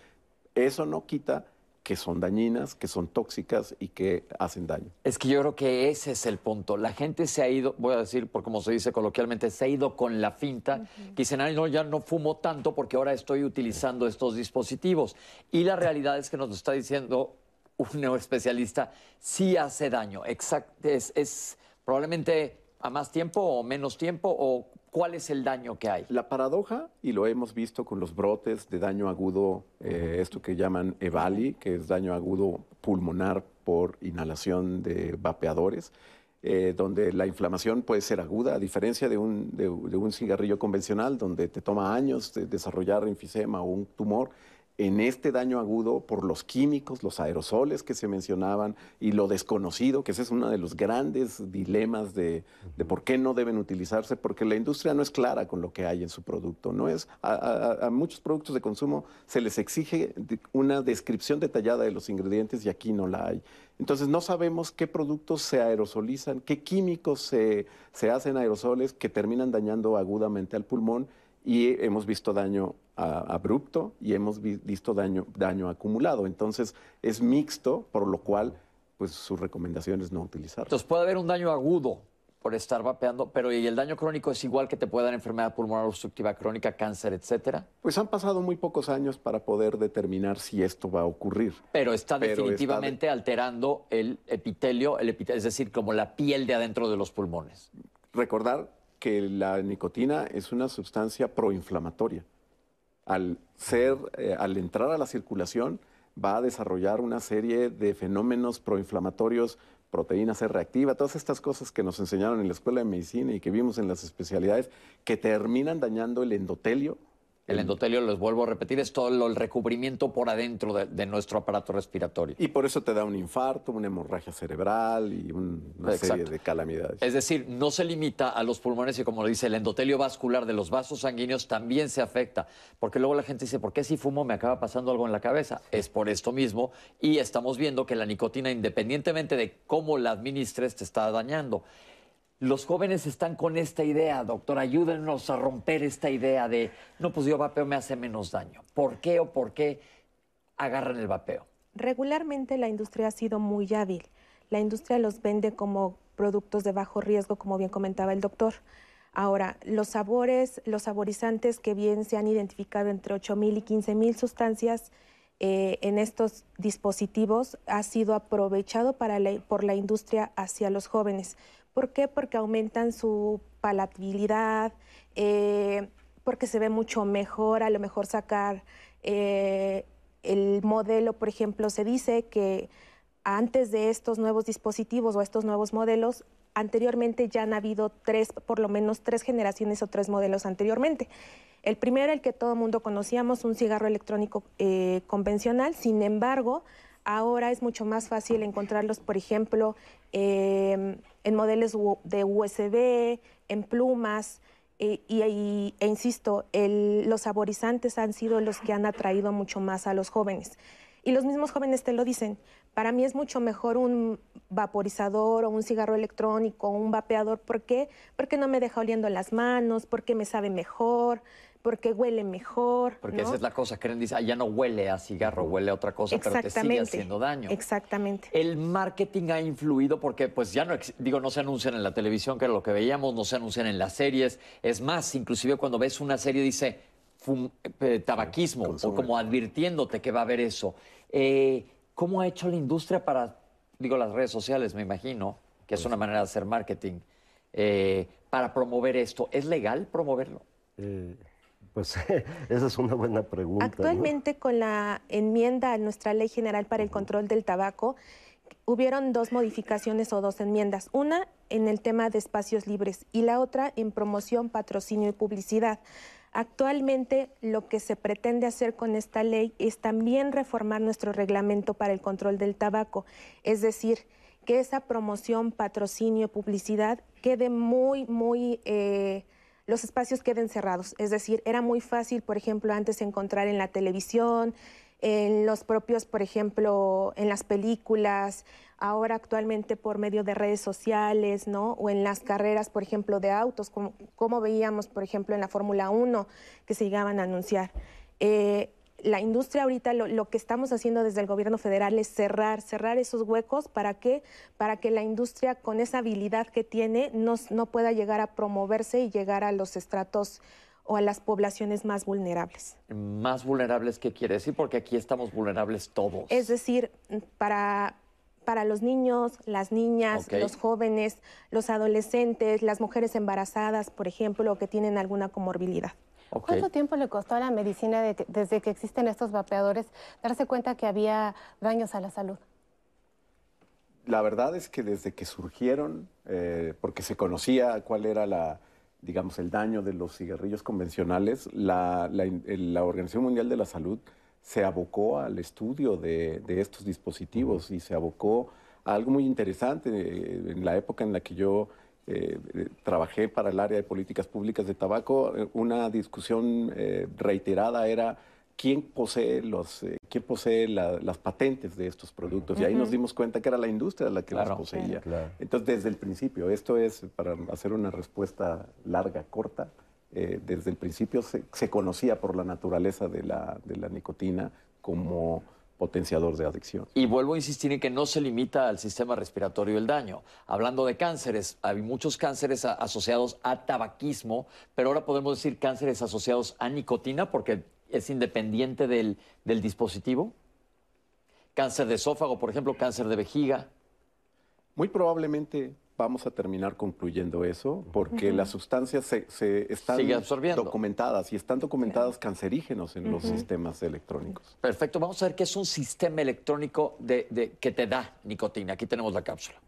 Eso no quita que son dañinas, que son tóxicas y que hacen daño. Es que yo creo que ese es el punto. La gente se ha ido, voy a decir, por como se dice coloquialmente, se ha ido con la finta, que dicen, ay, no, ya no fumo tanto porque ahora estoy utilizando estos dispositivos. Y la realidad es que nos lo está diciendo un neoespecialista, sí hace daño. Exacto, es, es probablemente a más tiempo o menos tiempo o ¿Cuál es el daño que hay? La paradoja, y lo hemos visto con los brotes de daño agudo, eh, esto que llaman EVALI, que es daño agudo pulmonar por inhalación de vapeadores, eh, donde la inflamación puede ser aguda, a diferencia de un, de un cigarrillo convencional, donde te toma años de desarrollar enfisema o un tumor en este daño agudo por los químicos, los aerosoles que se mencionaban y lo desconocido, que ese es uno de los grandes dilemas de, por qué no deben utilizarse, porque la industria no es clara con lo que hay en su producto. No es, a, muchos productos de consumo se les exige una descripción detallada de los ingredientes y aquí no la hay. Entonces no sabemos qué productos se aerosolizan, qué químicos se, se hacen aerosoles que terminan dañando agudamente al pulmón y hemos visto daño abrupto y hemos visto daño, daño acumulado. Entonces es mixto, por lo cual pues su recomendación es no utilizarlo. Entonces puede haber un daño agudo por estar vapeando, pero ¿y el daño crónico es igual que te puede dar enfermedad pulmonar obstructiva crónica, cáncer, etcétera? Pues han pasado muy pocos años para poder determinar si esto va a ocurrir. Pero está definitivamente alterando el epitelio, el epitelio, es decir, como la piel de adentro de los pulmones. Recordar que la nicotina es una sustancia proinflamatoria. Al ser, eh, al entrar a la circulación, va a desarrollar una serie de fenómenos proinflamatorios, proteína C reactiva, todas estas cosas que nos enseñaron en la escuela de medicina y que vimos en las especialidades, que terminan dañando el endotelio el endotelio, les vuelvo a repetir, es todo el recubrimiento por adentro de, nuestro aparato respiratorio. Y por eso te da un infarto, una hemorragia cerebral y una serie de calamidades. Es decir, no se limita a los pulmones y como lo dice, el endotelio vascular de los vasos sanguíneos también se afecta. Porque luego la gente dice, ¿por qué si fumo me acaba pasando algo en la cabeza? Es por esto mismo y estamos viendo que la nicotina, independientemente de cómo la administres, te está dañando. Los jóvenes están con esta idea, doctor, ayúdenos a romper esta idea de, no, pues yo vapeo me hace menos daño. ¿Por qué o por qué agarran el vapeo? Regularmente la industria ha sido muy hábil. La industria los vende como productos de bajo riesgo, como bien comentaba el doctor. Ahora, los sabores, los saborizantes que bien se han identificado entre 8.000 y 15.000 sustancias eh, en estos dispositivos ha sido aprovechado por la industria hacia los jóvenes. ¿Por qué? Porque aumentan su palatabilidad, eh, porque se ve mucho mejor a lo mejor sacar eh, el modelo, por ejemplo, se dice que antes de estos nuevos dispositivos o estos nuevos modelos, anteriormente ya han habido tres, por lo menos tres generaciones o tres modelos anteriormente. El primero, el que todo el mundo conocíamos, un cigarro electrónico eh, convencional, sin embargo, ahora es mucho más fácil encontrarlos, por ejemplo, em, en modelos de USB, en plumas, eh, y, e insisto, los saborizantes han sido los que han atraído mucho más a los jóvenes. Y los mismos jóvenes te lo dicen. Para mí es mucho mejor un vaporizador o un cigarro electrónico o un vapeador. ¿Por qué? Porque no me deja oliendo las manos, porque me sabe mejor, porque huele mejor. Porque esa es la cosa, creen, dice, ah, ya no huele a cigarro, huele a otra cosa, pero te sigue haciendo daño. Exactamente. El marketing ha influido porque, pues ya no, digo, no se anuncian en la televisión, que era lo que veíamos, no se anuncian en las series. Es más, inclusive cuando ves una serie dice eh, tabaquismo, o como advirtiéndote que va a haber eso. Eh, ¿Cómo ha hecho la industria para, digo, las redes sociales, me imagino, que es pues una manera de hacer marketing, eh, para promover esto? ¿Es legal promoverlo? Pues *laughs* esa es una buena pregunta. Actualmente con la enmienda a nuestra Ley General para el Control del Tabaco, hubieron dos modificaciones o dos enmiendas. Una en el tema de espacios libres y la otra en promoción, patrocinio y publicidad. Actualmente lo que se pretende hacer con esta ley es también reformar nuestro reglamento para el control del tabaco, es decir, que esa promoción, patrocinio, publicidad quede muy, muy... Eh, los espacios queden cerrados. Es decir, era muy fácil, por ejemplo, antes encontrar en la televisión, en los propios, por ejemplo, en las películas, ahora actualmente por medio de redes sociales, ¿no? O en las carreras, por ejemplo, de autos, como, veíamos, por ejemplo, en la Fórmula 1, que se llegaban a anunciar. Eh, la industria ahorita lo, que estamos haciendo desde el gobierno federal es cerrar, cerrar esos huecos para que, para que la industria con esa habilidad que tiene no, no pueda llegar a promoverse y llegar a los estratos o a las poblaciones más vulnerables. ¿Más vulnerables qué quiere decir? Porque aquí estamos vulnerables todos. Es decir, para, para los niños, las niñas, los jóvenes, los adolescentes, las mujeres embarazadas, por ejemplo, o que tienen alguna comorbilidad. ¿Cuánto tiempo le costó a la medicina desde que existen estos vapeadores darse cuenta que había daños a la salud? La verdad es que desde que surgieron, eh, porque se conocía cuál era la, digamos, el daño de los cigarrillos convencionales, la, Organización Mundial de la Salud se abocó al estudio de, de, estos dispositivos y se abocó a algo muy interesante. Eh, en la época en la que yo eh, trabajé para el área de políticas públicas de tabaco, eh, una discusión eh, reiterada era quién posee, los, quién posee las patentes de estos productos. Y ahí nos dimos cuenta que era la industria la que las poseía. Entonces, desde el principio, esto es, para hacer una respuesta larga, corta, desde el principio se, se, conocía por la naturaleza de la, de la nicotina como potenciador de adicción. Y vuelvo a insistir en que no se limita al sistema respiratorio el daño. Hablando de cánceres, hay muchos cánceres asociados a tabaquismo, pero ahora podemos decir cánceres asociados a nicotina porque es independiente del, del dispositivo. Cáncer de esófago, por ejemplo, cáncer de vejiga. Muy probablemente vamos a terminar concluyendo eso, porque las sustancias se, están documentadas y están documentadas cancerígenos en los sistemas electrónicos. Perfecto, vamos a ver qué es un sistema electrónico de, que te da nicotina. Aquí tenemos la cápsula.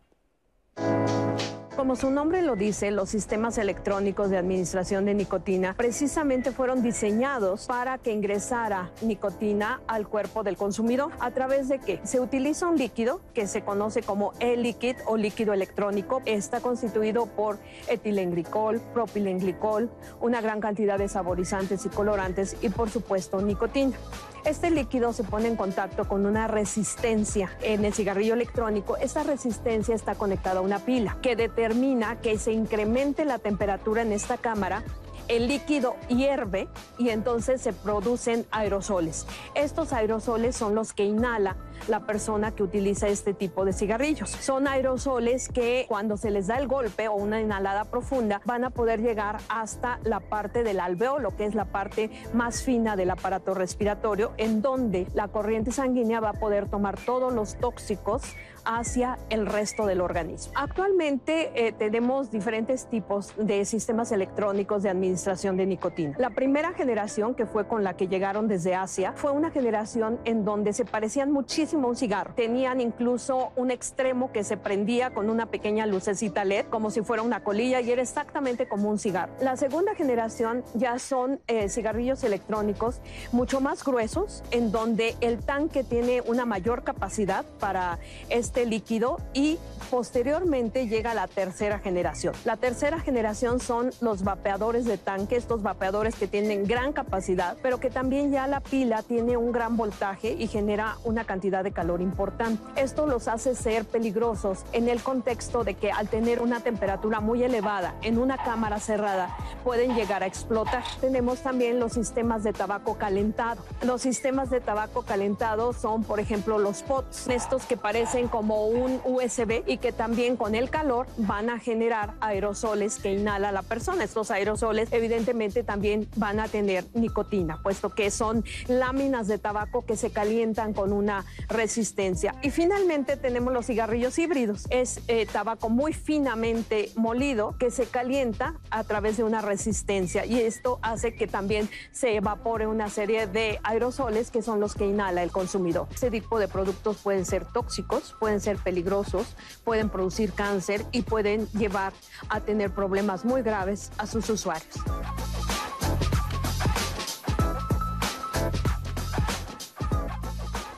Como su nombre lo dice, los sistemas electrónicos de administración de nicotina precisamente fueron diseñados para que ingresara nicotina al cuerpo del consumidor. ¿A través de qué? Se utiliza un líquido que se conoce como e-liquid o líquido electrónico. Está constituido por etilenglicol, propilenglicol, una gran cantidad de saborizantes y colorantes y por supuesto nicotina. Este líquido se pone en contacto con una resistencia en el cigarrillo electrónico. Esta resistencia está conectada a una pila que determina que se incremente la temperatura en esta cámara el líquido hierve y entonces se producen aerosoles. Estos aerosoles son los que inhala la persona que utiliza este tipo de cigarrillos. Son aerosoles que cuando se les da el golpe o una inhalada profunda van a poder llegar hasta la parte del alveolo, que es la parte más fina del aparato respiratorio, en donde la corriente sanguínea va a poder tomar todos los tóxicos hacia el resto del organismo. Actualmente eh, tenemos diferentes tipos de sistemas electrónicos de administración de nicotina. La primera generación, que fue con la que llegaron desde Asia, fue una generación en donde se parecían muchísimo a un cigarro. Tenían incluso un extremo que se prendía con una pequeña lucecita LED, como si fuera una colilla, y era exactamente como un cigarro. La segunda generación ya son eh, cigarrillos electrónicos mucho más gruesos, en donde el tanque tiene una mayor capacidad para este líquido y posteriormente llega la tercera generación. La tercera generación son los vapeadores de tanque, estos vapeadores que tienen gran capacidad, pero que también ya la pila tiene un gran voltaje y genera una cantidad de calor importante. Esto los hace ser peligrosos en el contexto de que al tener una temperatura muy elevada en una cámara cerrada pueden llegar a explotar. Tenemos también los sistemas de tabaco calentado. Los sistemas de tabaco calentado son, por ejemplo, los pots, estos que parecen como un USB y que también con el calor van a generar aerosoles que inhala la persona. Estos aerosoles evidentemente también van a tener nicotina, puesto que son láminas de tabaco que se calientan con una resistencia. Y finalmente tenemos los cigarrillos híbridos. Es eh, tabaco muy finamente molido que se calienta a través de una resistencia y esto hace que también se evapore una serie de aerosoles que son los que inhala el consumidor. Este tipo de productos pueden ser tóxicos, ser peligrosos, pueden producir cáncer y pueden llevar a tener problemas muy graves a sus usuarios.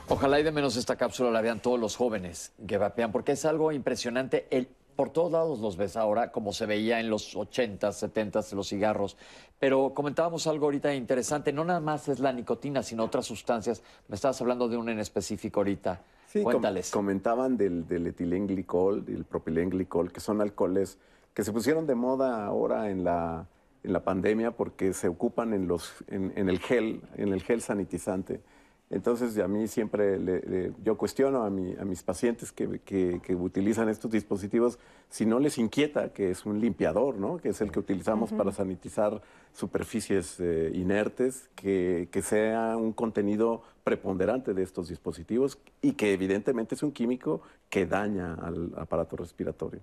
Ojalá y de menos esta cápsula la vean todos los jóvenes que vapean, porque es algo impresionante. El, por todos lados los ves ahora, como se veía en los 80s, 70s, los cigarros. Pero comentábamos algo ahorita interesante. No nada más es la nicotina, sino otras sustancias. Me estabas hablando de una en específico ahorita. Sí, Cuéntales. comentaban del, del etilenglicol y el propilenglicol, que son alcoholes que se pusieron de moda ahora en la, en la pandemia porque se ocupan en, los, en, en el gel, en el gel sanitizante. Entonces, a mí siempre, le- le- yo cuestiono a, mi- a mis pacientes que, que- que utilizan estos dispositivos si no les inquieta que es un limpiador, ¿no? que es el que utilizamos para sanitizar superficies eh, inertes, que, que sea un contenido preponderante de estos dispositivos y que evidentemente es un químico que daña al aparato respiratorio.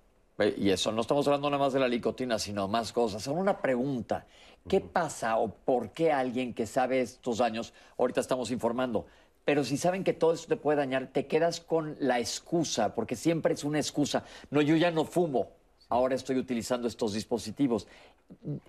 Y eso, no estamos hablando nada más de la nicotina, sino más cosas. Ahora una pregunta, ¿qué pasa o por qué alguien que sabe estos daños, ahorita estamos informando, pero si saben que todo esto te puede dañar, te quedas con la excusa, porque siempre es una excusa. No, yo ya no fumo, ahora estoy utilizando estos dispositivos.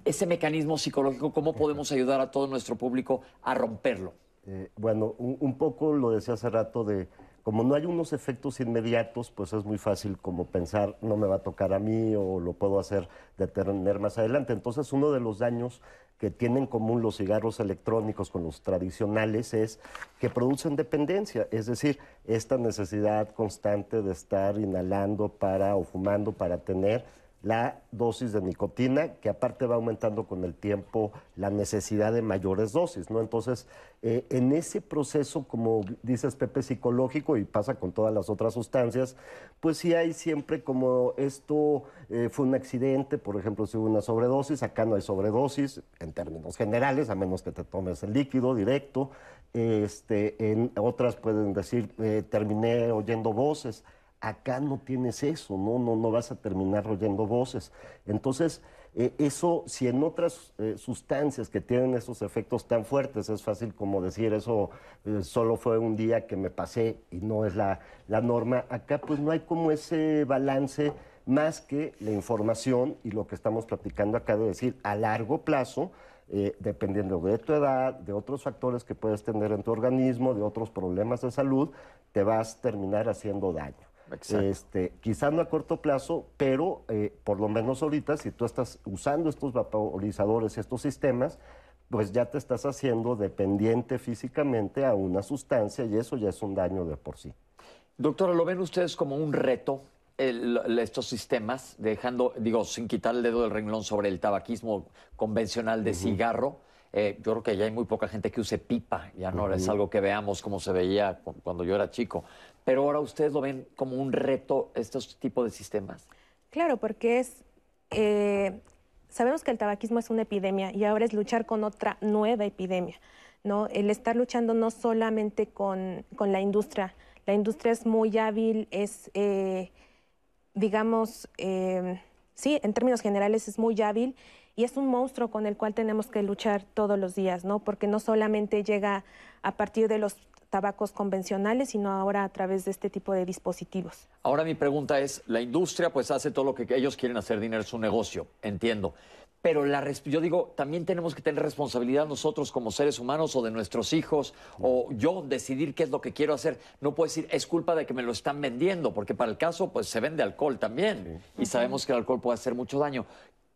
Ese mecanismo psicológico, ¿cómo podemos ayudar a todo nuestro público a romperlo? Eh, bueno, un, poco lo decía hace rato de, como no hay unos efectos inmediatos, pues es muy fácil como pensar, no me va a tocar a mí o lo puedo hacer detener más adelante. Entonces, uno de los daños que tienen en común los cigarros electrónicos con los tradicionales es que producen dependencia, es decir, esta necesidad constante de estar inhalando para o fumando para tener la dosis de nicotina, que aparte va aumentando con el tiempo la necesidad de mayores dosis, ¿no? Entonces, eh, en ese proceso, como dices, Pepe, psicológico, y pasa con todas las otras sustancias, pues sí hay siempre como esto eh, fue un accidente, por ejemplo, si hubo una sobredosis, acá no hay sobredosis, en términos generales, a menos que te tomes el líquido directo. Este, en otras pueden decir, eh, terminé oyendo voces. Acá no tienes eso, ¿no? No, no vas a terminar oyendo voces. Entonces, eh, eso, si en otras eh, sustancias que tienen esos efectos tan fuertes, es fácil como decir, eso eh, solo fue un día que me pasé y no es la, la norma. Acá pues no hay como ese balance más que la información y lo que estamos platicando acá de decir a largo plazo, dependiendo de tu edad, de otros factores que puedes tener en tu organismo, de otros problemas de salud, te vas a terminar haciendo daño. Exacto. Este, quizás no a corto plazo, pero eh, por lo menos ahorita, si tú estás usando estos vaporizadores estos sistemas, pues ya te estás haciendo dependiente físicamente a una sustancia y eso ya es un daño de por sí. Doctora, ¿lo ven ustedes como un reto el- estos sistemas, dejando, digo, sin quitar el dedo del renglón sobre el tabaquismo convencional de cigarro? Eh, yo creo que ya hay muy poca gente que use pipa, ya no es algo que veamos como se veía cu- cuando yo era chico. Pero ahora ustedes lo ven como un reto estos tipos de sistemas. Claro, porque es. eh, sabemos que el tabaquismo es una epidemia y ahora es luchar con otra nueva epidemia. ¿no? El estar luchando no solamente con, la industria, la industria es muy hábil, es, eh, digamos, eh, sí, en términos generales es muy hábil y es un monstruo con el cual tenemos que luchar todos los días, ¿no? Porque no solamente llega a partir de los tabacos convencionales, sino ahora a través de este tipo de dispositivos. Ahora mi pregunta es, la industria pues hace todo lo que ellos quieren hacer dinero, es su negocio, entiendo. Pero la, yo digo, también tenemos que tener responsabilidad nosotros como seres humanos o de nuestros hijos, o yo decidir qué es lo que quiero hacer. No puedo decir, es culpa de que me lo están vendiendo, porque para el caso, pues se vende alcohol también. Y sabemos que el alcohol puede hacer mucho daño.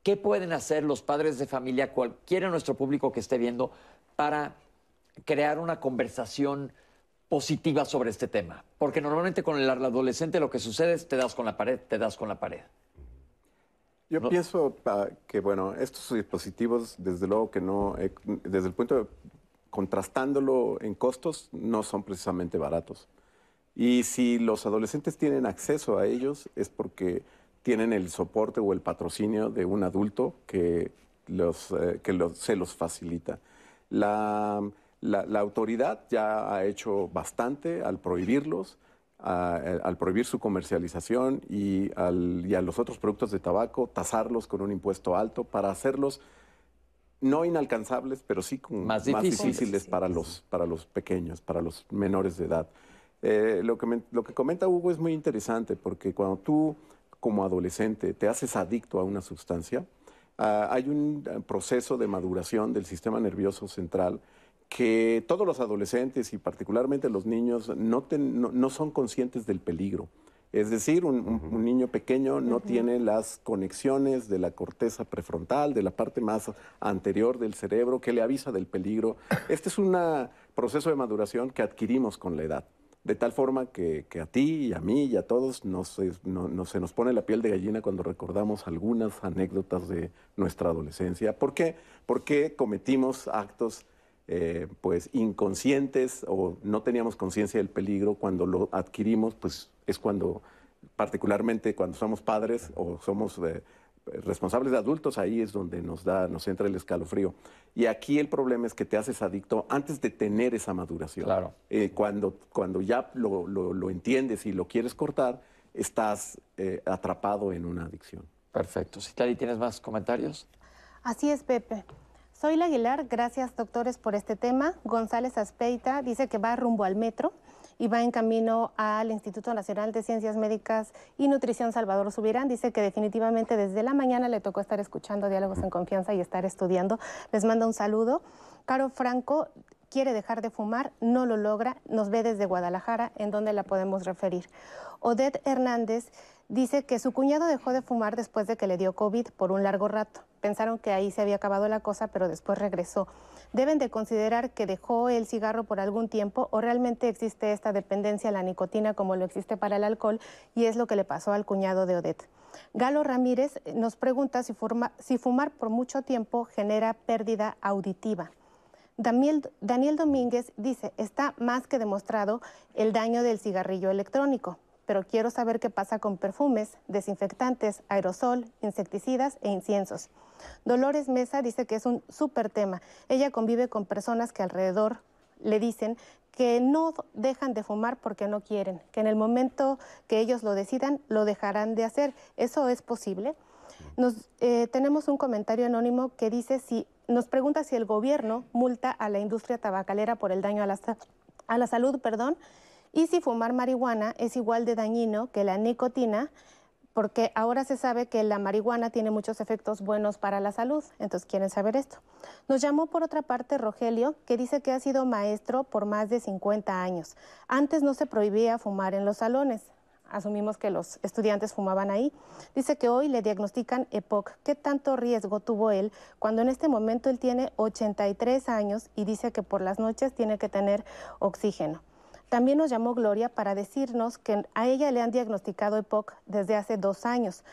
¿Qué pueden hacer los padres de familia, cualquiera de nuestro público que esté viendo, para crear una conversación positiva sobre este tema? Porque normalmente con el adolescente lo que sucede es te das con la pared, te das con la pared. Yo pienso que, bueno, estos dispositivos, desde luego que no, eh, desde el punto de contrastándolo en costos, no son precisamente baratos. Y si los adolescentes tienen acceso a ellos es porque tienen el soporte o el patrocinio de un adulto que, los, eh, que se los facilita. La, la, autoridad ya ha hecho bastante al prohibirlos, al prohibir su comercialización y, al, y a los otros productos de tabaco, tasarlos con un impuesto alto para hacerlos no inalcanzables, pero sí más, difíciles, para, los, para los pequeños, para los menores de edad. Eh, lo, que lo que comenta Hugo es muy interesante porque cuando tú como adolescente te haces adicto a una sustancia, ah, hay un eh, proceso de maduración del sistema nervioso central que todos los adolescentes y particularmente los niños no, no, son conscientes del peligro. Es decir, un, niño pequeño no tiene las conexiones de la corteza prefrontal, de la parte más anterior del cerebro, que le avisa del peligro. Este es un proceso de maduración que adquirimos con la edad. De tal forma que, a ti y a mí y a todos nos, se nos pone la piel de gallina cuando recordamos algunas anécdotas de nuestra adolescencia. ¿Por qué? Porque cometimos actos eh, pues inconscientes o no teníamos conciencia del peligro, cuando lo adquirimos, pues es cuando, particularmente cuando somos padres o somos eh, responsables de adultos, ahí es donde nos da, nos entra el escalofrío. Y aquí el problema es que te haces adicto antes de tener esa maduración. Claro. Eh, cuando, cuando ya lo, lo, entiendes y lo quieres cortar, estás atrapado en una adicción. Perfecto. Citari, ¿tienes más comentarios? Así es, Pepe. Soy Aguilar, gracias doctores por este tema. González Aspeita dice que va rumbo al metro y va en camino al Instituto Nacional de Ciencias Médicas y Nutrición Salvador Subirán. Dice que definitivamente desde la mañana le tocó estar escuchando diálogos en confianza y estar estudiando. Les manda un saludo. Caro Franco quiere dejar de fumar, no lo logra, nos ve desde Guadalajara, en donde la podemos referir. Odette Hernández dice que su cuñado dejó de fumar después de que le dio COVID por un largo rato pensaron que ahí se había acabado la cosa, pero después regresó. Deben de considerar que dejó el cigarro por algún tiempo o realmente existe esta dependencia a la nicotina como lo existe para el alcohol y es lo que le pasó al cuñado de Odette. Galo Ramírez nos pregunta si, si fumar por mucho tiempo genera pérdida auditiva. Daniel, Daniel Domínguez dice, está más que demostrado el daño del cigarrillo electrónico pero quiero saber qué pasa con perfumes, desinfectantes, aerosol, insecticidas e inciensos. Dolores Mesa dice que es un súper tema. Ella convive con personas que alrededor le dicen que no dejan de fumar porque no quieren, que en el momento que ellos lo decidan lo dejarán de hacer. ¿Eso es posible? Nos, eh, tenemos un comentario anónimo que dice si nos pregunta si el gobierno multa a la industria tabacalera por el daño a la, a la salud, perdón, y si fumar marihuana es igual de dañino que la nicotina, porque ahora se sabe que la marihuana tiene muchos efectos buenos para la salud, entonces quieren saber esto. Nos llamó por otra parte Rogelio, que dice que ha sido maestro por más de 50 años. Antes no se prohibía fumar en los salones, asumimos que los estudiantes fumaban ahí. Dice que hoy le diagnostican EPOC. ¿Qué tanto riesgo tuvo él cuando en este momento él tiene 83 años y dice que por las noches tiene que tener oxígeno? También nos llamó Gloria para decirnos que a ella le han diagnosticado EPOC desde hace dos años.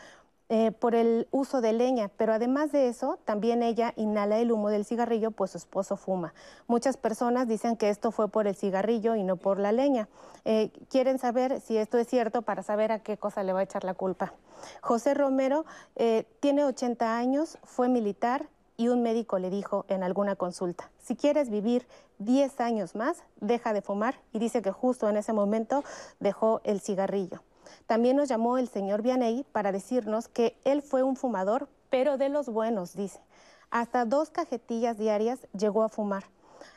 Eh, por el uso de leña, pero además de eso, también ella inhala el humo del cigarrillo, pues su esposo fuma. Muchas personas dicen que esto fue por el cigarrillo y no por la leña. Eh, quieren saber si esto es cierto para saber a qué cosa le va a echar la culpa. José Romero eh, tiene 80 años, fue militar, y un médico le dijo en alguna consulta, si quieres vivir 10 años más, deja de fumar y dice que justo en ese momento dejó el cigarrillo. También nos llamó el señor Vianey para decirnos que él fue un fumador, pero de los buenos, dice. Hasta dos cajetillas diarias llegó a fumar.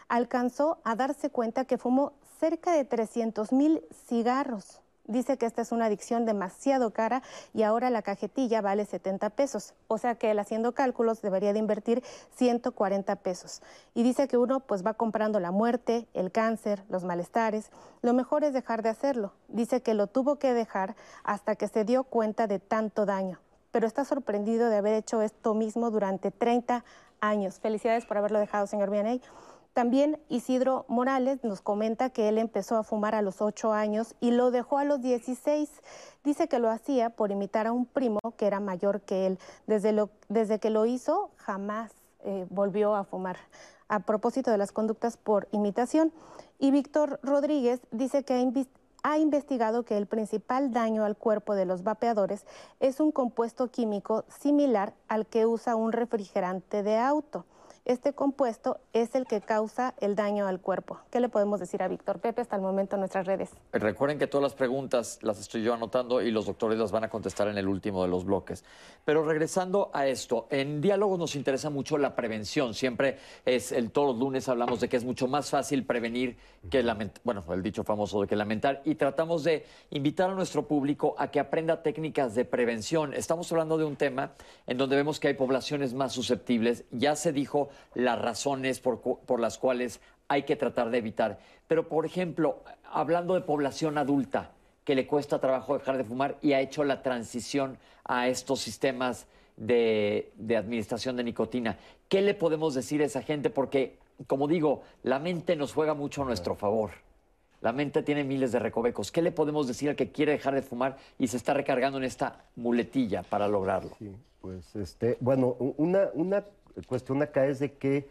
Alcanzó a darse cuenta que fumó cerca de 300 mil cigarros. Dice que esta es una adicción demasiado cara y ahora la cajetilla vale 70 pesos. O sea que él haciendo cálculos debería de invertir 140 pesos. Y dice que uno pues va comprando la muerte, el cáncer, los malestares. Lo mejor es dejar de hacerlo. Dice que lo tuvo que dejar hasta que se dio cuenta de tanto daño. Pero está sorprendido de haber hecho esto mismo durante 30 años. Felicidades por haberlo dejado, señor Vianey. También Isidro Morales nos comenta que él empezó a fumar a los 8 años y lo dejó a los 16. Dice que lo hacía por imitar a un primo que era mayor que él. Desde, lo, desde que lo hizo, jamás eh, volvió a fumar. A propósito de las conductas por imitación. Y Víctor Rodríguez dice que ha, ha investigado que el principal daño al cuerpo de los vapeadores es un compuesto químico similar al que usa un refrigerante de auto. Este compuesto es el que causa el daño al cuerpo. ¿Qué le podemos decir a Víctor Pepe hasta el momento en nuestras redes? Recuerden que todas las preguntas las estoy yo anotando y los doctores las van a contestar en el último de los bloques. Pero regresando a esto, en diálogos nos interesa mucho la prevención. Siempre es, el, todos los lunes hablamos de que es mucho más fácil prevenir que lamentar, bueno, el dicho famoso de que lamentar, y tratamos de invitar a nuestro público a que aprenda técnicas de prevención. Estamos hablando de un tema en donde vemos que hay poblaciones más susceptibles. Ya se dijo las razones por, por las cuales hay que tratar de evitar. Pero, por ejemplo, hablando de población adulta, que le cuesta trabajo dejar de fumar y ha hecho la transición a estos sistemas de, de, administración de nicotina. ¿Qué le podemos decir a esa gente? Porque, como digo, la mente nos juega mucho a nuestro favor. La mente tiene miles de recovecos. ¿Qué le podemos decir al que quiere dejar de fumar y se está recargando en esta muletilla para lograrlo? Sí, pues, este, bueno, una, una cuestión acá es de que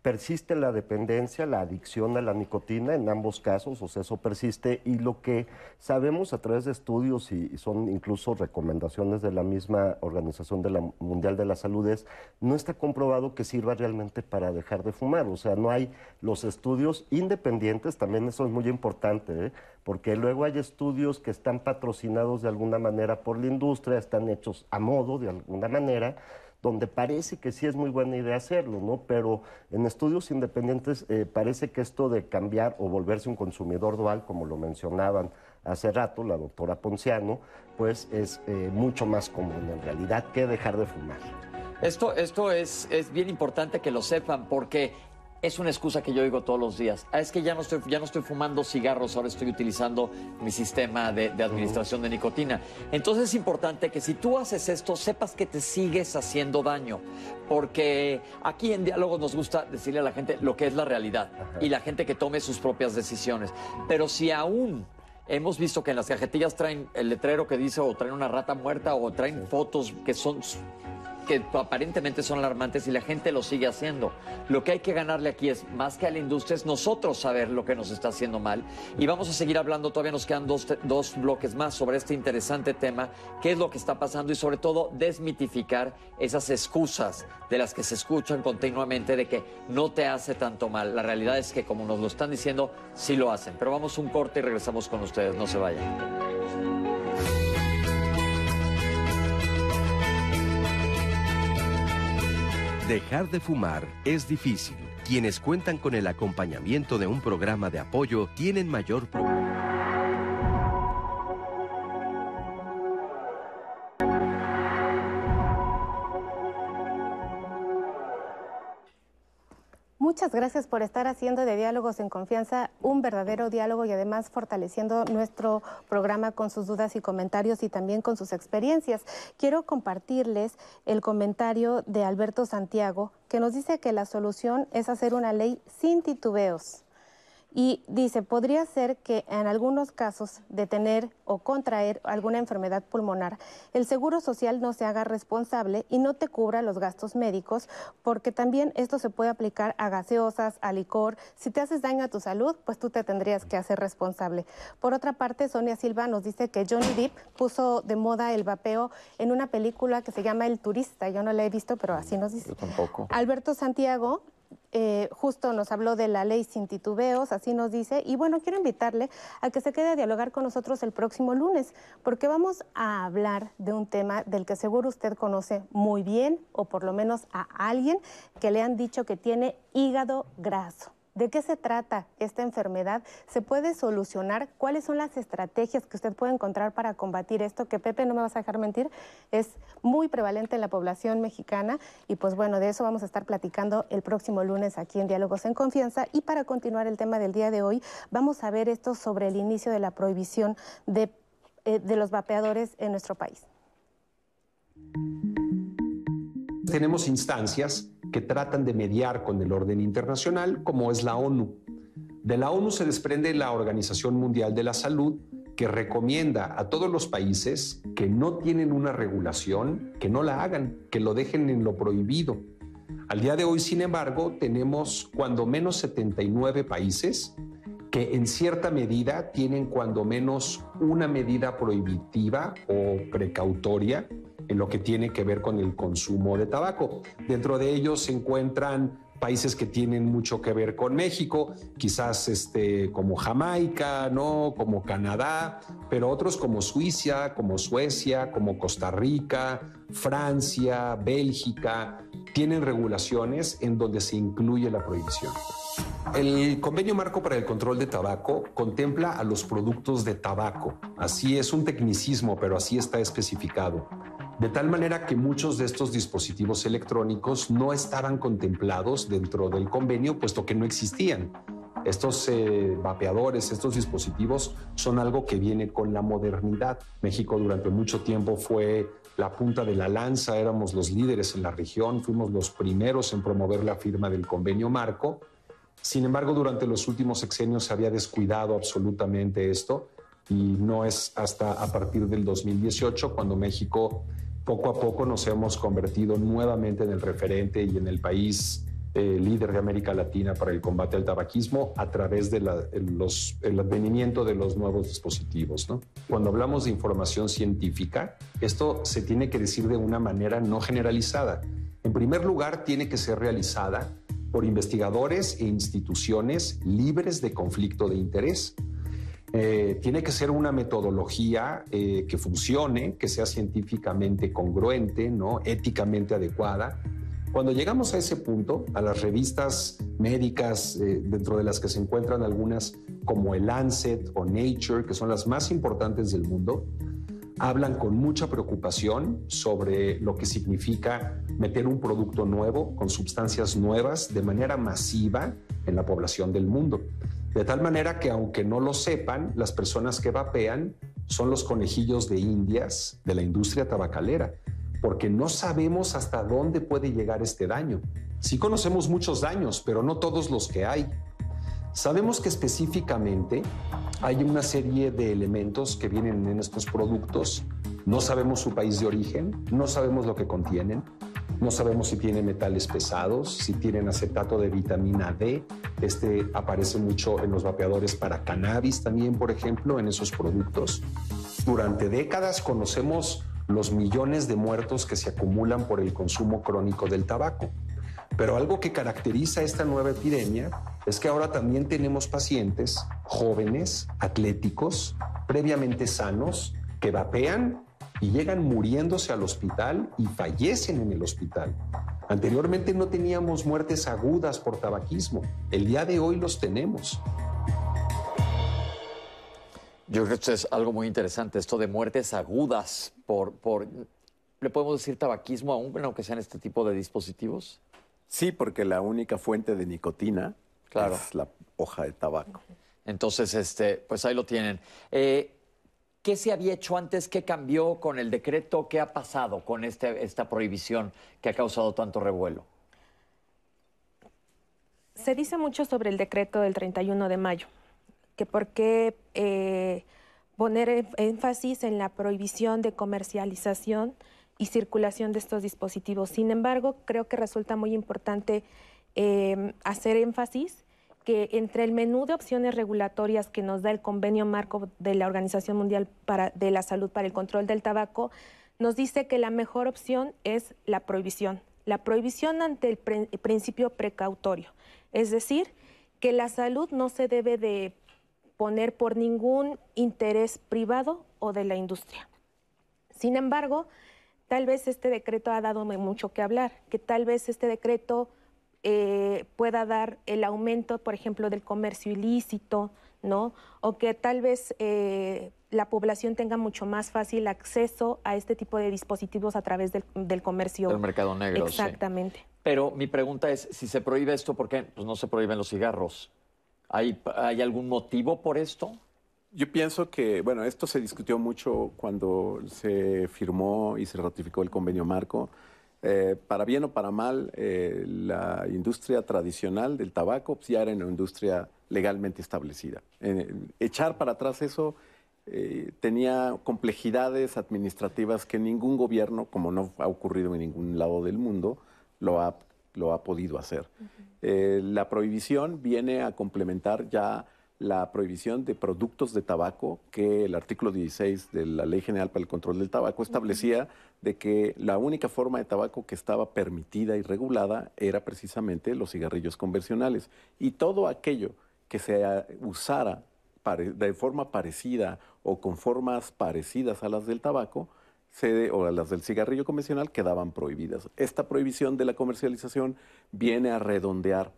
persiste la dependencia, la adicción a la nicotina en ambos casos, o sea, eso persiste y lo que sabemos a través de estudios y son incluso recomendaciones de la misma Organización de la Mundial de la Salud es, no está comprobado que sirva realmente para dejar de fumar, o sea, no hay los estudios independientes, también eso es muy importante, ¿eh? porque luego hay estudios que están patrocinados de alguna manera por la industria, están hechos a modo de alguna manera, donde parece que sí es muy buena idea hacerlo, ¿no? Pero en estudios independientes eh, parece que esto de cambiar o volverse un consumidor dual, como lo mencionaban hace rato la doctora Ponciano, pues es eh, mucho más común en realidad que dejar de fumar. Esto, esto es, es bien importante que lo sepan porque es una excusa que yo digo todos los días. Ah, es que ya no estoy, ya no estoy fumando cigarros, ahora estoy utilizando mi sistema de, administración de nicotina. Entonces es importante que si tú haces esto, sepas que te sigues haciendo daño. Porque aquí en Diálogo nos gusta decirle a la gente lo que es la realidad y la gente que tome sus propias decisiones. Pero si aún hemos visto que en las cajetillas traen el letrero que dice o traen una rata muerta o traen fotos que son que aparentemente son alarmantes y la gente lo sigue haciendo. Lo que hay que ganarle aquí es, más que a la industria, es nosotros saber lo que nos está haciendo mal. Y vamos a seguir hablando, todavía nos quedan dos, dos bloques más sobre este interesante tema, qué es lo que está pasando y sobre todo desmitificar esas excusas de las que se escuchan continuamente de que no te hace tanto mal. La realidad es que como nos lo están diciendo, sí lo hacen. Pero vamos un corte y regresamos con ustedes, no se vayan. Dejar de fumar es difícil. Quienes cuentan con el acompañamiento de un programa de apoyo tienen mayor probabilidad. Gracias por estar haciendo de Diálogos en Confianza un verdadero diálogo y además fortaleciendo nuestro programa con sus dudas y comentarios y también con sus experiencias. Quiero compartirles el comentario de Alberto Santiago que nos dice que la solución es hacer una ley sin titubeos. Y dice, podría ser que en algunos casos de tener o contraer alguna enfermedad pulmonar, el Seguro Social no se haga responsable y no te cubra los gastos médicos, porque también esto se puede aplicar a gaseosas, a licor. Si te haces daño a tu salud, pues tú te tendrías que hacer responsable. Por otra parte, Sonia Silva nos dice que Johnny Depp puso de moda el vapeo en una película que se llama El Turista. Yo no la he visto, pero así nos dice. Yo tampoco. Alberto Santiago eh, justo nos habló de la ley sin titubeos, así nos dice. Y bueno, quiero invitarle a que se quede a dialogar con nosotros el próximo lunes, porque vamos a hablar de un tema del que seguro usted conoce muy bien, o por lo menos a alguien que le han dicho que tiene hígado graso. ¿De qué se trata esta enfermedad? ¿Se puede solucionar? ¿Cuáles son las estrategias que usted puede encontrar para combatir esto? Que Pepe, no me vas a dejar mentir, es muy prevalente en la población mexicana y pues bueno, de eso vamos a estar platicando el próximo lunes aquí en Diálogos en Confianza. Y para continuar el tema del día de hoy, vamos a ver esto sobre el inicio de la prohibición de, eh, de los vapeadores en nuestro país. Tenemos instancias que tratan de mediar con el orden internacional, como es la ONU. De la ONU se desprende la Organización Mundial de la Salud, que recomienda a todos los países que no tienen una regulación, que no la hagan, que lo dejen en lo prohibido. Al día de hoy, sin embargo, tenemos cuando menos 79 países que en cierta medida tienen cuando menos una medida prohibitiva o precautoria en lo que tiene que ver con el consumo de tabaco. Dentro de ellos se encuentran países que tienen mucho que ver con México, quizás este, como Jamaica, ¿no? como Canadá, pero otros como Suiza, como Suecia, como Costa Rica, Francia, Bélgica, tienen regulaciones en donde se incluye la prohibición. El convenio marco para el control de tabaco contempla a los productos de tabaco. Así es un tecnicismo, pero así está especificado de tal manera que muchos de estos dispositivos electrónicos no estaban contemplados dentro del convenio, puesto que no existían. Estos eh, vapeadores, estos dispositivos son algo que viene con la modernidad. México durante mucho tiempo fue la punta de la lanza, éramos los líderes en la región, fuimos los primeros en promover la firma del convenio marco. Sin embargo, durante los últimos sexenios se había descuidado absolutamente esto y no es hasta a partir del 2018 cuando México poco a poco nos hemos convertido nuevamente en el referente y en el país eh, líder de América Latina para el combate al tabaquismo a través del de advenimiento de los nuevos dispositivos. Cuando hablamos de información científica, esto se tiene que decir de una manera no generalizada. En primer lugar, tiene que ser realizada por investigadores e instituciones libres de conflicto de interés eh, tiene que ser una metodología eh, que funcione, que sea científicamente congruente, ¿no? éticamente adecuada. Cuando llegamos a ese punto, a las revistas médicas, eh, dentro de las que se encuentran algunas como el Lancet o Nature, que son las más importantes del mundo, hablan con mucha preocupación sobre lo que significa meter un producto nuevo con sustancias nuevas de manera masiva en la población del mundo. De tal manera que aunque no lo sepan, las personas que vapean son los conejillos de indias de la industria tabacalera, porque no sabemos hasta dónde puede llegar este daño. Sí conocemos muchos daños, pero no todos los que hay. Sabemos que específicamente hay una serie de elementos que vienen en estos productos. No sabemos su país de origen, no sabemos lo que contienen, no sabemos si tiene metales pesados, si tienen acetato de vitamina D. Este aparece mucho en los vapeadores para cannabis también, por ejemplo, en esos productos. Durante décadas conocemos los millones de muertos que se acumulan por el consumo crónico del tabaco. Pero algo que caracteriza esta nueva epidemia es que ahora también tenemos pacientes jóvenes, atléticos, previamente sanos, que vapean y llegan muriéndose al hospital y fallecen en el hospital. Anteriormente no teníamos muertes agudas por tabaquismo, el día de hoy los tenemos. Yo creo que esto es algo muy interesante, esto de muertes agudas por, por ¿le podemos decir tabaquismo aún, aunque sean este tipo de dispositivos? Sí, porque la única fuente de nicotina claro. es la hoja de tabaco. Entonces, este, pues ahí lo tienen. Eh, ¿Qué se había hecho antes? ¿Qué cambió con el decreto? ¿Qué ha pasado con este, esta prohibición que ha causado tanto revuelo? Se dice mucho sobre el decreto del 31 de mayo, que por qué eh, poner énfasis en la prohibición de comercialización y circulación de estos dispositivos. Sin embargo, creo que resulta muy importante eh, hacer énfasis que entre el menú de opciones regulatorias que nos da el convenio marco de la Organización Mundial para, de la Salud para el Control del Tabaco, nos dice que la mejor opción es la prohibición. La prohibición ante el principio precautorio. Es decir, que la salud no se debe de poner por ningún interés privado o de la industria. Sin embargo, tal vez este decreto ha dado mucho que hablar, que tal vez este decreto eh, pueda dar el aumento, por ejemplo, del comercio ilícito, ¿no? O que tal vez eh, la población tenga mucho más fácil acceso a este tipo de dispositivos a través del, comercio. Del mercado negro. Exactamente. Pero mi pregunta es, si se prohíbe esto, ¿por qué pues no se prohíben los cigarros? ¿Hay, ¿Hay algún motivo por esto? Yo pienso que, bueno, esto se discutió mucho cuando se firmó y se ratificó el convenio marco eh, para bien o para mal, eh, la industria tradicional del tabaco pues, ya era una industria legalmente establecida. echar para atrás eso eh, tenía complejidades administrativas que ningún gobierno, como no ha ocurrido en ningún lado del mundo, lo ha, lo ha podido hacer. la prohibición viene a complementar ya la prohibición de productos de tabaco que el artículo 16 de la Ley General para el Control del Tabaco establecía de que la única forma de tabaco que estaba permitida y regulada era precisamente los cigarrillos convencionales. Y todo aquello que se usara de forma parecida o con formas parecidas a las del tabaco, o a las del cigarrillo convencional quedaban prohibidas. Esta prohibición de la comercialización viene a redondear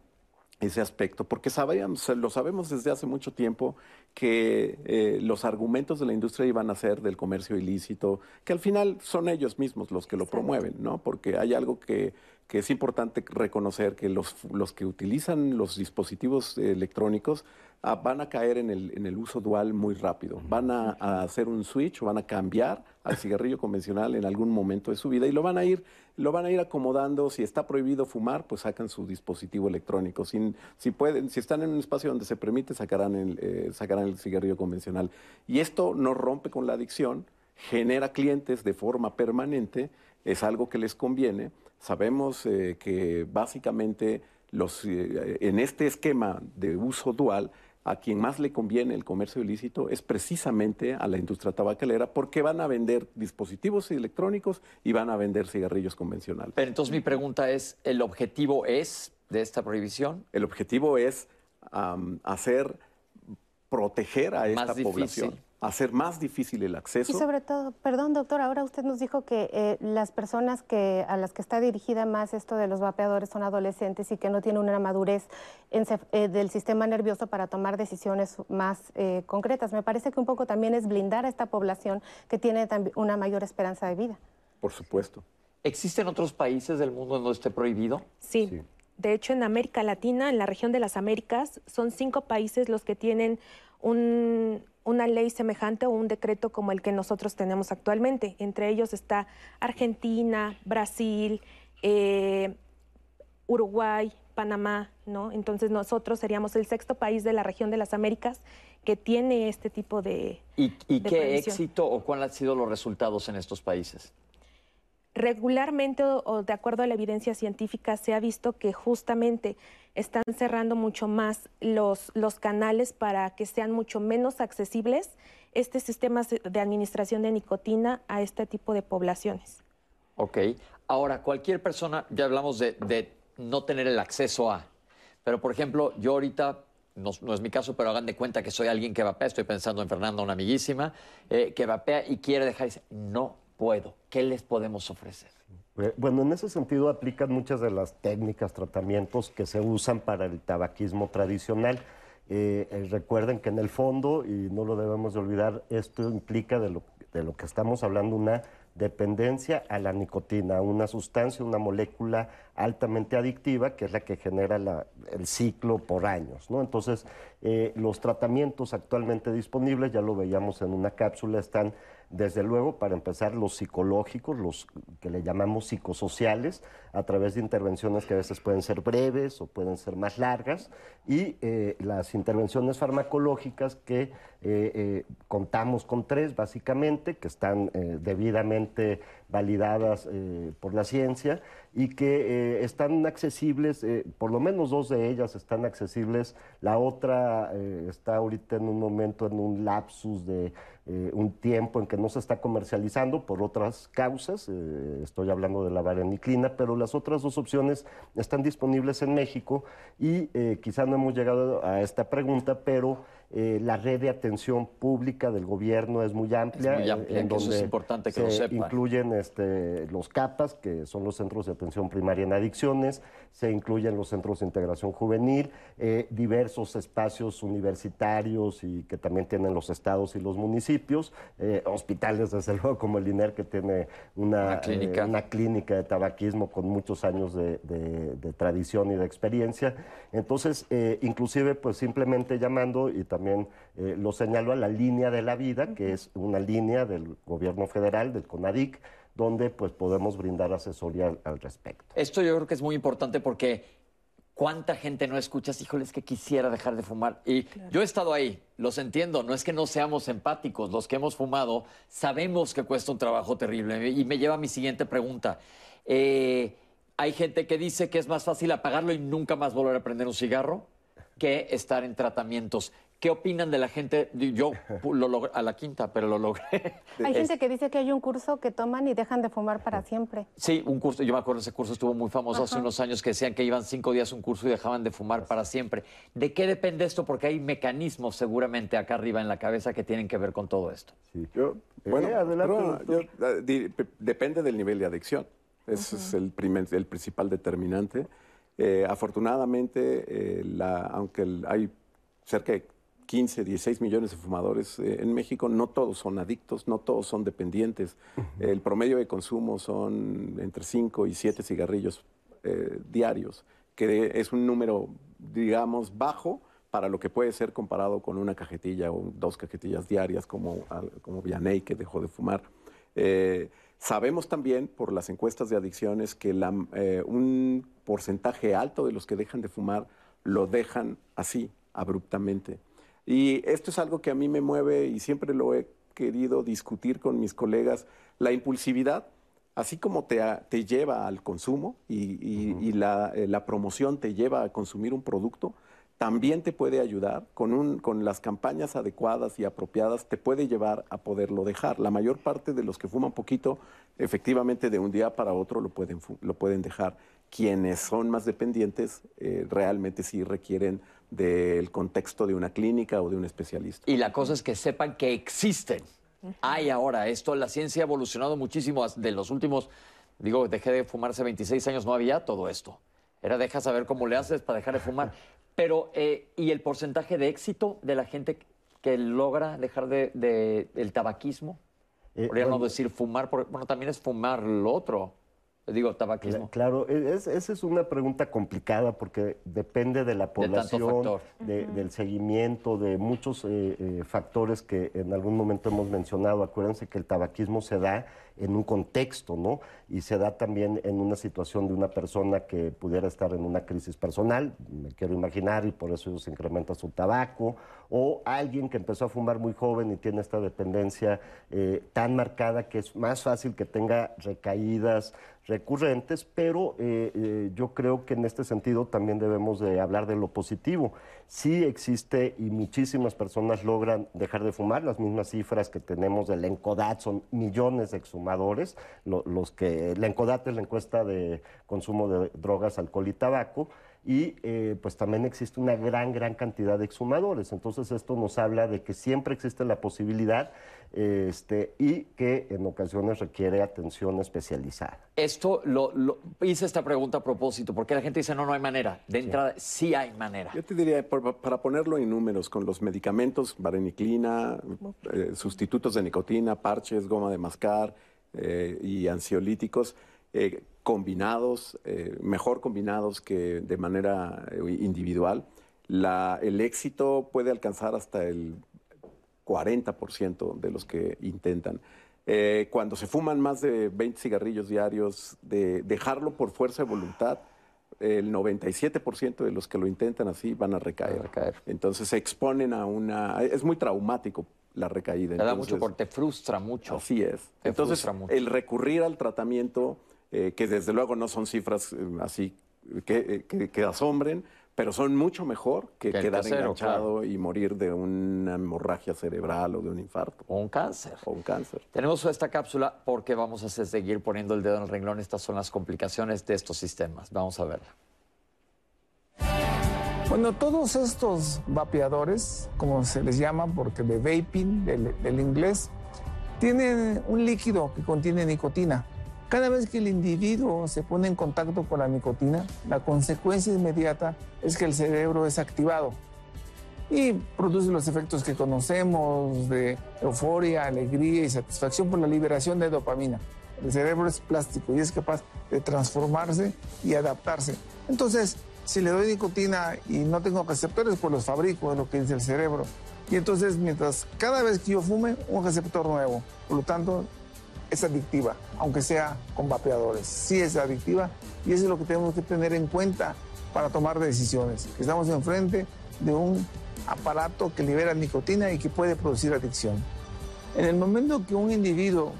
ese aspecto, porque sabíamos, lo sabemos desde hace mucho tiempo que eh, los argumentos de la industria iban a ser del comercio ilícito, que al final son ellos mismos los que lo promueven, ¿no? Porque hay algo que, que es importante reconocer, que los, los que utilizan los dispositivos electrónicos ah, van a caer en el, en el, uso dual muy rápido, van a, hacer un switch o van a cambiar al cigarrillo convencional en algún momento de su vida y lo van a ir lo van a ir acomodando. Si está prohibido fumar, pues sacan su dispositivo electrónico. Si, si, pueden, si están en un espacio donde se permite, sacarán el, eh, sacarán el cigarrillo convencional. Y esto no rompe con la adicción, genera clientes de forma permanente, es algo que les conviene. Sabemos eh, que básicamente los, eh, en este esquema de uso dual, a quien más le conviene el comercio ilícito es precisamente a la industria tabacalera porque van a vender dispositivos electrónicos y van a vender cigarrillos convencionales. Pero entonces mi pregunta es, ¿el objetivo es de esta prohibición? El objetivo es hacer, proteger a esta población hacer más difícil el acceso. Y sobre todo, perdón doctor, ahora usted nos dijo que eh, las personas que, a las que está dirigida más esto de los vapeadores son adolescentes y que no tienen una madurez eh, del sistema nervioso para tomar decisiones más eh, concretas. Me parece que un poco también es blindar a esta población que tiene una mayor esperanza de vida. Por supuesto. ¿Existen otros países del mundo donde esté prohibido? sí. De hecho, en América Latina, en la región de las Américas, son cinco países los que tienen un, una ley semejante o un decreto como el que nosotros tenemos actualmente. Entre ellos está Argentina, Brasil, eh, Uruguay, Panamá, ¿no? Entonces nosotros seríamos el sexto país de la región de las Américas que tiene este tipo de... ¿Y, qué éxito o cuáles han sido los resultados en estos países? Regularmente o, de acuerdo a la evidencia científica se ha visto que justamente están cerrando mucho más los, los canales para que sean mucho menos accesibles estos sistemas de administración de nicotina a este tipo de poblaciones. Ok. Ahora, cualquier persona, ya hablamos de, no tener el acceso a, pero por ejemplo, yo ahorita no, es mi caso, pero hagan de cuenta que soy alguien que vapea, estoy pensando en Fernanda, una amiguísima, eh, que vapea y quiere dejar, no puedo? ¿Qué les podemos ofrecer? Eh, bueno, en ese sentido aplican muchas de las técnicas, tratamientos que se usan para el tabaquismo tradicional. Eh, eh, recuerden que en el fondo, y no lo debemos de olvidar, esto implica de lo, de lo que estamos hablando una dependencia a la nicotina, una sustancia, una molécula altamente adictiva que es la que genera el ciclo por años. ¿no? Entonces, los tratamientos actualmente disponibles, ya lo veíamos en una cápsula, están desde luego, para empezar, los psicológicos, los que le llamamos psicosociales, a través de intervenciones que a veces pueden ser breves o pueden ser más largas, y eh, las intervenciones farmacológicas que eh, eh, contamos con tres, básicamente, que están debidamente validadas por la ciencia y que están accesibles, por lo menos dos de ellas están accesibles, la otra está ahorita en un momento, en un lapsus de eh, un tiempo en que no se está comercializando por otras causas, eh, estoy hablando de la vareniclina, pero las otras dos opciones están disponibles en México y eh, quizá no hemos llegado a esta pregunta, pero eh, la red de atención pública del gobierno es muy amplia. Es muy en donde es importante que se lo sepan. incluyen este, los CAPAS, que son los centros de atención primaria en adicciones, se incluyen los centros de integración juvenil, eh, diversos espacios universitarios y que también tienen los estados y los municipios, eh, hospitales, desde *laughs* luego, como el INER, que tiene una, clínica. una clínica de tabaquismo con muchos años de, de tradición y de experiencia. Entonces, inclusive, pues simplemente llamando y también también eh, lo señaló a la línea de la vida, que es una línea del gobierno federal, del CONADIC, donde pues podemos brindar asesoría al, respecto. Esto yo creo que es muy importante porque cuánta gente no escuchas, híjoles, que quisiera dejar de fumar. Y yo he estado ahí, los entiendo, no es que no seamos empáticos, los que hemos fumado sabemos que cuesta un trabajo terrible. Y me lleva a mi siguiente pregunta. Eh, hay gente que dice que es más fácil apagarlo y nunca más volver a prender un cigarro que estar en tratamientos. ¿Qué opinan de la gente? Yo lo logré a la quinta, pero lo logré. *laughs* Hay gente que dice que hay un curso que toman y dejan de fumar para siempre. Sí, un curso, yo me acuerdo, ese curso estuvo muy famoso hace unos años que decían que iban cinco días un curso y dejaban de fumar para siempre. ¿De qué depende esto? Porque hay mecanismos seguramente acá arriba en la cabeza que tienen que ver con todo esto. Sí. Yo, eh, bueno, eh, depende del nivel de adicción. Ese es el, primer, el principal determinante. Eh, afortunadamente, la, aunque hay cerca de 15, 16 millones de fumadores eh, en México, no todos son adictos, no todos son dependientes. El promedio de consumo son entre 5 y 7 cigarrillos eh, diarios, que es un número, digamos, bajo para lo que puede ser comparado con una cajetilla o dos cajetillas diarias como, como Vianney, que dejó de fumar. Eh, sabemos también por las encuestas de adicciones que un porcentaje alto de los que dejan de fumar lo dejan así, abruptamente. Y esto es algo que a mí me mueve y siempre lo he querido discutir con mis colegas. La impulsividad, así como te, te lleva al consumo y, la, eh, la, promoción te lleva a consumir un producto, también te puede ayudar con, un, con las campañas adecuadas y apropiadas, te puede llevar a poderlo dejar. La mayor parte de los que fuman poquito, efectivamente de un día para otro lo pueden, lo pueden dejar. Quienes son más dependientes eh, realmente sí requieren del contexto de una clínica o de un especialista. Y la cosa es que sepan que existen. Hay ahora esto, la ciencia ha evolucionado muchísimo de los últimos, digo, dejé de fumar hace 26 años, no había todo esto. Era deja saber cómo le haces para dejar de fumar. *laughs* Pero, eh, ¿y el porcentaje de éxito de la gente que logra dejar de, el tabaquismo? Eh, Podría no decir fumar, bueno, también es fumar lo otro. Digo, tabaquismo. Claro, e, esa es una pregunta complicada porque depende de la población, del seguimiento, de muchos eh, eh, factores que en algún momento hemos mencionado. Acuérdense que el tabaquismo se da en un contexto, ¿no? Y se da también en una situación de una persona que pudiera estar en una crisis personal, me quiero imaginar, y por eso se incrementa su tabaco, o alguien que empezó a fumar muy joven y tiene esta dependencia eh, tan marcada que es más fácil que tenga recaídas recurrentes, pero eh, eh, yo creo que en este sentido también debemos de hablar de lo positivo. Sí existe y muchísimas personas logran dejar de fumar, las mismas cifras que tenemos del ENCODAT son millones de exhumados los que, la ENCODAT es la encuesta de consumo de drogas, alcohol y tabaco, y eh, pues también existe una gran, gran cantidad de exhumadores. Entonces esto nos habla de que siempre existe la posibilidad este, y que en ocasiones requiere atención especializada. Esto, lo, hice esta pregunta a propósito, porque la gente dice, no, no hay manera. De entrada, sí, hay manera. Yo te diría, para ponerlo en números, con los medicamentos, vareniclina, eh, sustitutos de nicotina, parches, goma de mascar, eh, y ansiolíticos eh, combinados, eh, mejor combinados que de manera individual. la, el éxito puede alcanzar hasta el 40% de los que intentan. Eh, cuando se fuman más de 20 cigarrillos diarios, de dejarlo por fuerza de voluntad, el 97% de los que lo intentan así van a recaer. recaer. Entonces se exponen a una... Es muy traumático la recaída. Te da mucho porque te frustra mucho. Así es. Te Entonces, frustra mucho. el recurrir al tratamiento, eh, que desde luego no son cifras eh, así que, eh, que- que asombren, pero son mucho mejor que, Que quedar enganchado y morir de una hemorragia cerebral o de un infarto O un cáncer. o un cáncer. Tenemos esta cápsula porque vamos a seguir poniendo el dedo en el renglón. Estas son las complicaciones de estos sistemas. Vamos a verla. Bueno, todos estos vapeadores, como se les llama, porque de vaping, del, del inglés, tienen un líquido que contiene nicotina. Cada vez que el individuo se pone en contacto con la nicotina, la consecuencia inmediata es que el cerebro es activado y produce los efectos que conocemos de euforia, alegría y satisfacción por la liberación de dopamina. El cerebro es plástico y es capaz de transformarse y adaptarse. Entonces, si le doy nicotina y no tengo receptores, pues los fabrico, es lo que dice el cerebro. Y entonces, mientras cada vez que yo fume, un receptor nuevo. Por lo tanto, es adictiva, aunque sea con vapeadores. Sí es adictiva y eso es lo que tenemos que tener en cuenta para tomar decisiones. Estamos enfrente de un aparato que libera nicotina y que puede producir adicción. En el momento que un individuo,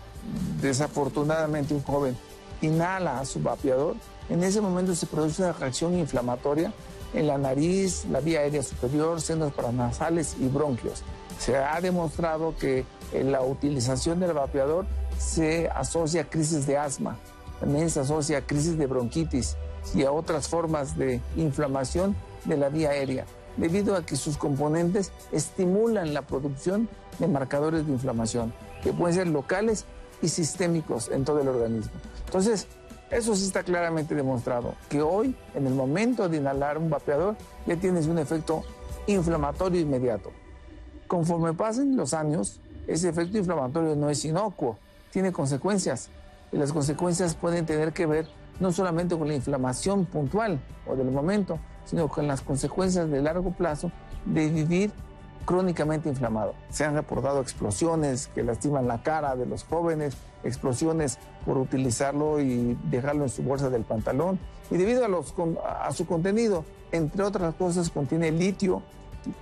desafortunadamente un joven, inhala su vapeador, en ese momento se produce una reacción inflamatoria en la nariz, la vía aérea superior, senos paranasales y bronquios. Se ha demostrado que en la utilización del vapeador se asocia a crisis de asma, también se asocia a crisis de bronquitis y a otras formas de inflamación de la vía aérea, debido a que sus componentes estimulan la producción de marcadores de inflamación, que pueden ser locales y sistémicos en todo el organismo. Entonces, eso sí está claramente demostrado, que hoy, en el momento de inhalar un vapeador, ya tienes un efecto inflamatorio inmediato. Conforme pasen los años, ese efecto inflamatorio no es inocuo, tiene consecuencias. Y las consecuencias pueden tener que ver no solamente con la inflamación puntual o del momento, sino con las consecuencias de largo plazo de vivir crónicamente inflamado. Se han reportado explosiones que lastiman la cara de los jóvenes, explosiones por utilizarlo y dejarlo en su bolsa del pantalón. Y debido a, su contenido, entre otras cosas, contiene litio,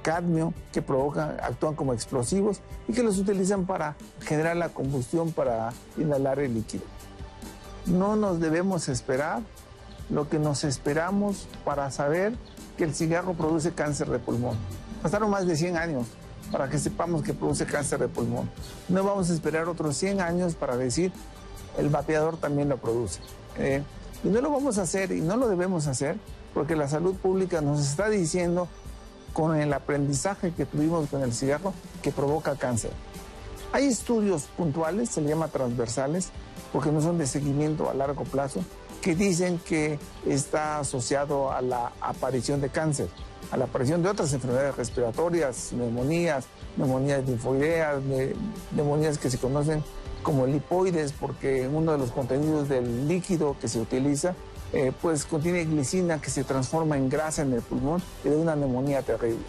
cadmio, que provocan, actúan como explosivos y que los utilizan para generar la combustión para inhalar el líquido. No nos debemos esperar lo que nos esperamos para saber que el cigarro produce cáncer de pulmón. Pasaron más de 100 años para que sepamos que produce cáncer de pulmón. No vamos a esperar otros 100 años para decir el vapeador también lo produce. Eh, y no lo vamos a hacer y no lo debemos hacer porque la salud pública nos está diciendo con el aprendizaje que tuvimos con el cigarro que provoca cáncer. Hay estudios puntuales, se le llama transversales, porque no son de seguimiento a largo plazo, que dicen que está asociado a la aparición de cáncer, a la aparición de otras enfermedades respiratorias, neumonías, neumonías linfoideas, ne- neumonías que se conocen como lipoides, porque uno de los contenidos del líquido que se utiliza eh, pues contiene glicina que se transforma en grasa en el pulmón y de una neumonía terrible.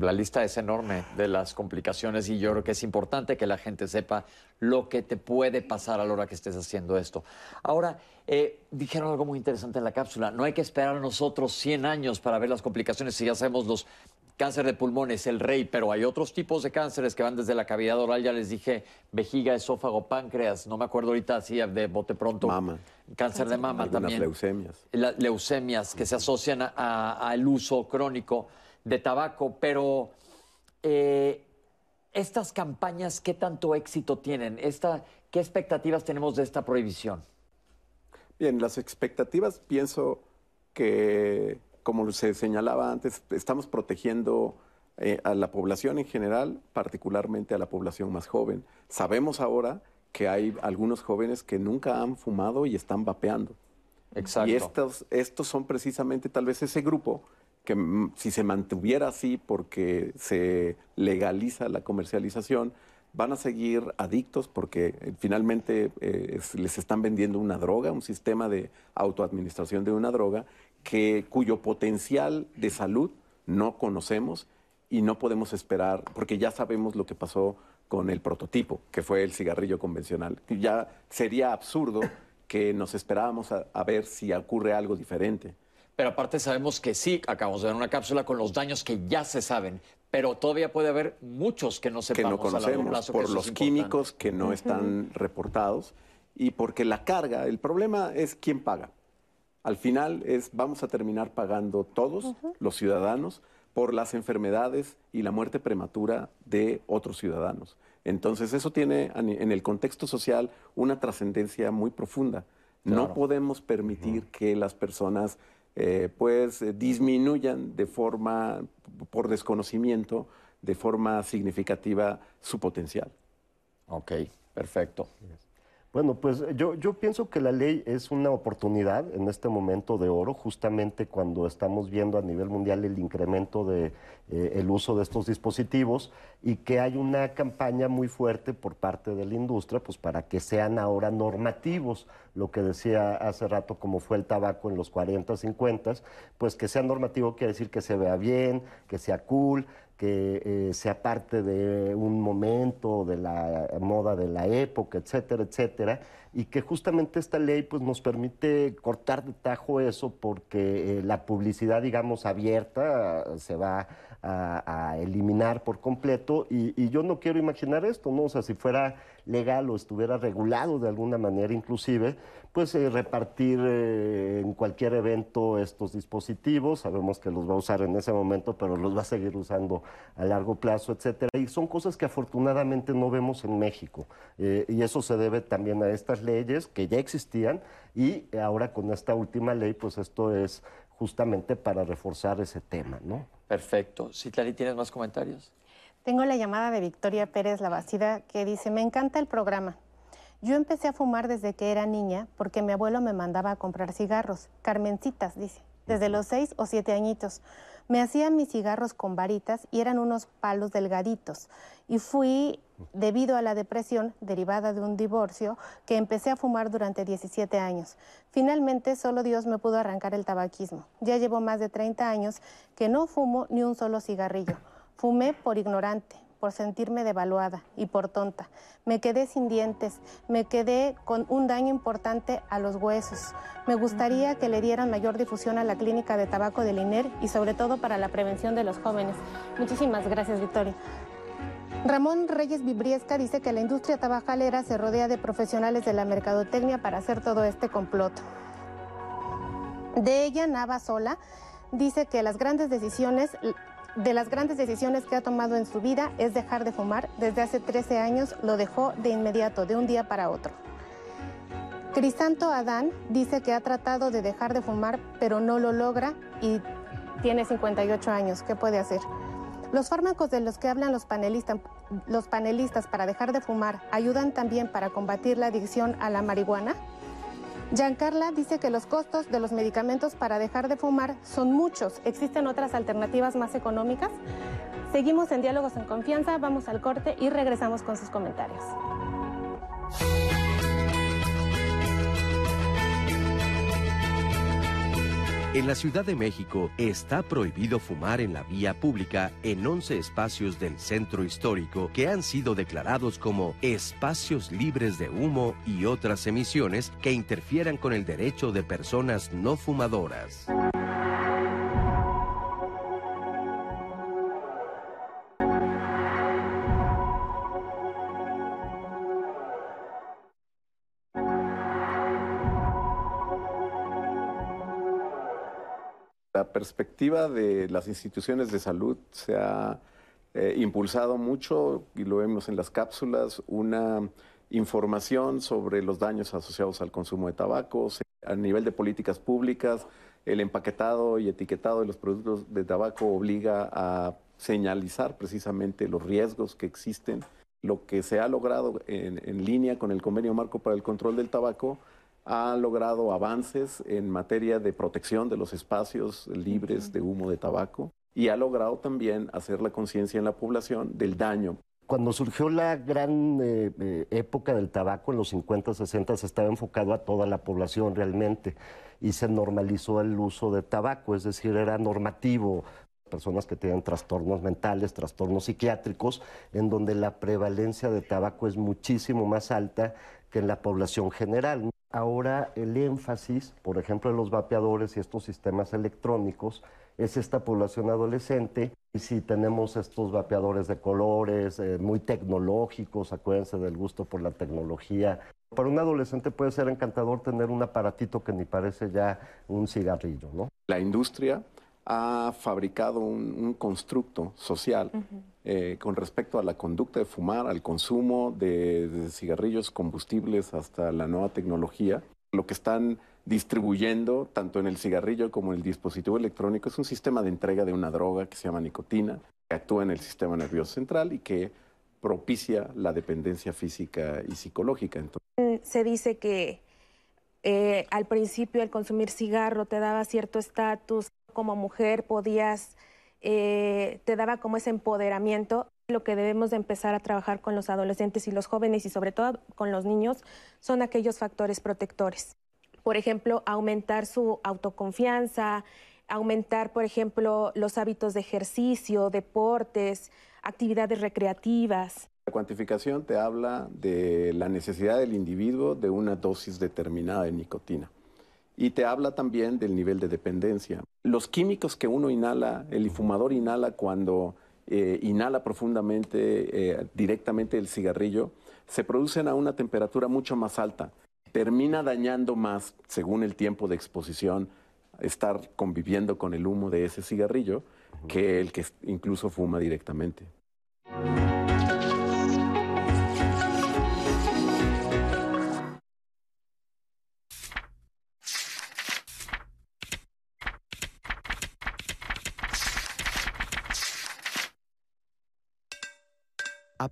La lista es enorme de las complicaciones y yo creo que es importante que la gente sepa lo que te puede pasar a la hora que estés haciendo esto. Ahora, eh, dijeron algo muy interesante en la cápsula. No hay que esperar a nosotros 100 años para ver las complicaciones si ya sabemos los cáncer de pulmón es el rey, pero hay otros tipos de cánceres que van desde la cavidad oral, ya les dije, vejiga, esófago, páncreas, no me acuerdo ahorita así de bote pronto. Mama. Cáncer de mama Algunas también leucemias. la- leucemias que se asocian a- a- al uso crónico de tabaco, pero eh, estas campañas, ¿qué tanto éxito tienen? Esta, ¿Qué expectativas tenemos de esta prohibición? Bien, las expectativas pienso que, como se señalaba antes, estamos protegiendo eh, a la población en general, particularmente a la población más joven. Sabemos ahora que hay algunos jóvenes que nunca han fumado y están vapeando. Exacto. Y estos, estos son precisamente tal vez ese grupo que mm, si se mantuviera así porque se legaliza la comercialización, van a seguir adictos porque eh, finalmente eh, les están vendiendo una droga, un sistema de autoadministración de una droga que, cuyo potencial de salud no conocemos y no podemos esperar, porque ya sabemos lo que pasó con el prototipo, que fue el cigarrillo convencional. Ya sería absurdo que nos esperábamos a, a ver si ocurre algo diferente. Pero aparte sabemos que sí, acabamos de ver una cápsula con los daños que ya se saben, pero todavía puede haber muchos que no sepamos que no conocemos plazo, por los químicos que no están reportados y porque la carga, el problema es quién paga. Al final es vamos a terminar pagando todos los ciudadanos por las enfermedades y la muerte prematura de otros ciudadanos. Entonces eso tiene en el contexto social una trascendencia muy profunda. No podemos permitir que las personas eh, pues eh, disminuyan de forma, por desconocimiento, de forma significativa su potencial. Ok, perfecto. Bueno, pues yo, yo pienso que la ley es una oportunidad en este momento de oro, justamente cuando estamos viendo a nivel mundial el incremento de eh, el uso de estos dispositivos y que hay una campaña muy fuerte por parte de la industria, pues para que sean ahora normativos, lo que decía hace rato como fue el tabaco en los 40, 50, pues que sea normativo quiere decir que se vea bien, que sea cool, que eh, sea parte de un momento, de la moda de la época, etcétera, etcétera, y que justamente esta ley pues, nos permite cortar de tajo eso porque eh, la publicidad, digamos, abierta se va a, eliminar por completo y, yo no quiero imaginar esto, ¿no? O sea, si fuera legal o estuviera regulado de alguna manera inclusive, pues eh, repartir eh, en cualquier evento estos dispositivos, sabemos que los va a usar en ese momento, pero los va a seguir usando a largo plazo, etcétera, y son cosas que afortunadamente no vemos en México, eh, y eso se debe también a estas leyes que ya existían, y ahora con esta última ley, pues esto es justamente para reforzar ese tema, ¿no? Perfecto. Citlali, ¿tienes más comentarios? Tengo la llamada de Victoria Pérez Lavacida que dice, me encanta el programa. Yo empecé a fumar desde que era niña porque mi abuelo me mandaba a comprar cigarros, carmencitas, dice, desde los seis o siete añitos. Me hacían mis cigarros con varitas y eran unos palos delgaditos. Y fui, debido a la depresión derivada de un divorcio, que empecé a fumar durante 17 años. Finalmente, solo Dios me pudo arrancar el tabaquismo. Ya llevo más de 30 años que no fumo ni un solo cigarrillo. Fumé por ignorante, por sentirme devaluada y por tonta. Me quedé sin dientes, me quedé con un daño importante a los huesos. Me gustaría que le dieran mayor difusión a la clínica de tabaco del INER y sobre todo para la prevención de los jóvenes. Muchísimas gracias, Victoria. Ramón Reyes Vibriesca dice que la industria tabacalera se rodea de profesionales de la mercadotecnia para hacer todo este complot. De ella, Nava Sola dice que las grandes decisiones de las grandes decisiones que ha tomado en su vida es dejar de fumar. Desde hace 13 años lo dejó de inmediato, de un día para otro. Crisanto Adán dice que ha tratado de dejar de fumar, pero no lo logra y tiene 58 años. ¿Qué puede hacer? Los fármacos de los que hablan los panelistas, para dejar de fumar ayudan también para combatir la adicción a la marihuana. Giancarla dice que los costos de los medicamentos para dejar de fumar son muchos. ¿Existen otras alternativas más económicas? Seguimos en Diálogos en Confianza, vamos al corte y regresamos con sus comentarios. En la Ciudad de México está prohibido fumar en la vía pública en 11 espacios del centro histórico que han sido declarados como espacios libres de humo y otras emisiones que interfieran con el derecho de personas no fumadoras. La perspectiva de las instituciones de salud se ha eh, impulsado mucho, y lo vemos en las cápsulas, una información sobre los daños asociados al consumo de tabaco, a nivel de políticas públicas, el empaquetado y etiquetado de los productos de tabaco obliga a señalizar precisamente los riesgos que existen. Lo que se ha logrado en línea con el convenio marco para el control del tabaco ha logrado avances en materia de protección de los espacios libres de humo de tabaco y ha logrado también hacer la conciencia en la población del daño Cuando surgió la gran eh, eh, época del tabaco en los 50, 60, se estaba enfocado a toda la población realmente y se normalizó el uso de tabaco, es decir, era normativo. Personas que tienen trastornos mentales, trastornos psiquiátricos, en donde la prevalencia de tabaco es muchísimo más alta que en la población general. Ahora el énfasis, por ejemplo, en los vapeadores y estos sistemas electrónicos, es esta población adolescente. Y si tenemos estos vapeadores de colores, eh, muy tecnológicos, acuérdense del gusto por la tecnología. Para un adolescente puede ser encantador tener un aparatito que ni parece ya un cigarrillo, ¿no? La industria ha fabricado un, constructo social eh, con respecto a la conducta de fumar, al consumo de, cigarrillos combustibles hasta la nueva tecnología. Lo que están distribuyendo, tanto en el cigarrillo como en el dispositivo electrónico, es un sistema de entrega de una droga que se llama nicotina, que actúa en el sistema nervioso central y que propicia la dependencia física y psicológica. Mm, se dice que eh, al principio el consumir cigarro te daba cierto estatus, como mujer podías, eh, te daba como ese empoderamiento. Lo que debemos de empezar a trabajar con los adolescentes y los jóvenes y sobre todo con los niños son aquellos factores protectores por ejemplo, aumentar su autoconfianza, aumentar, por ejemplo, los hábitos de ejercicio, deportes, actividades recreativas. La cuantificación te habla de la necesidad del individuo de una dosis determinada de nicotina y te habla también del nivel de dependencia. Los químicos que uno inhala, el fumador inhala cuando eh, inhala profundamente, eh, directamente el cigarrillo, se producen a una temperatura mucho más alta termina dañando más, según el tiempo de exposición, estar conviviendo con el humo de ese cigarrillo, que el que incluso fuma directamente.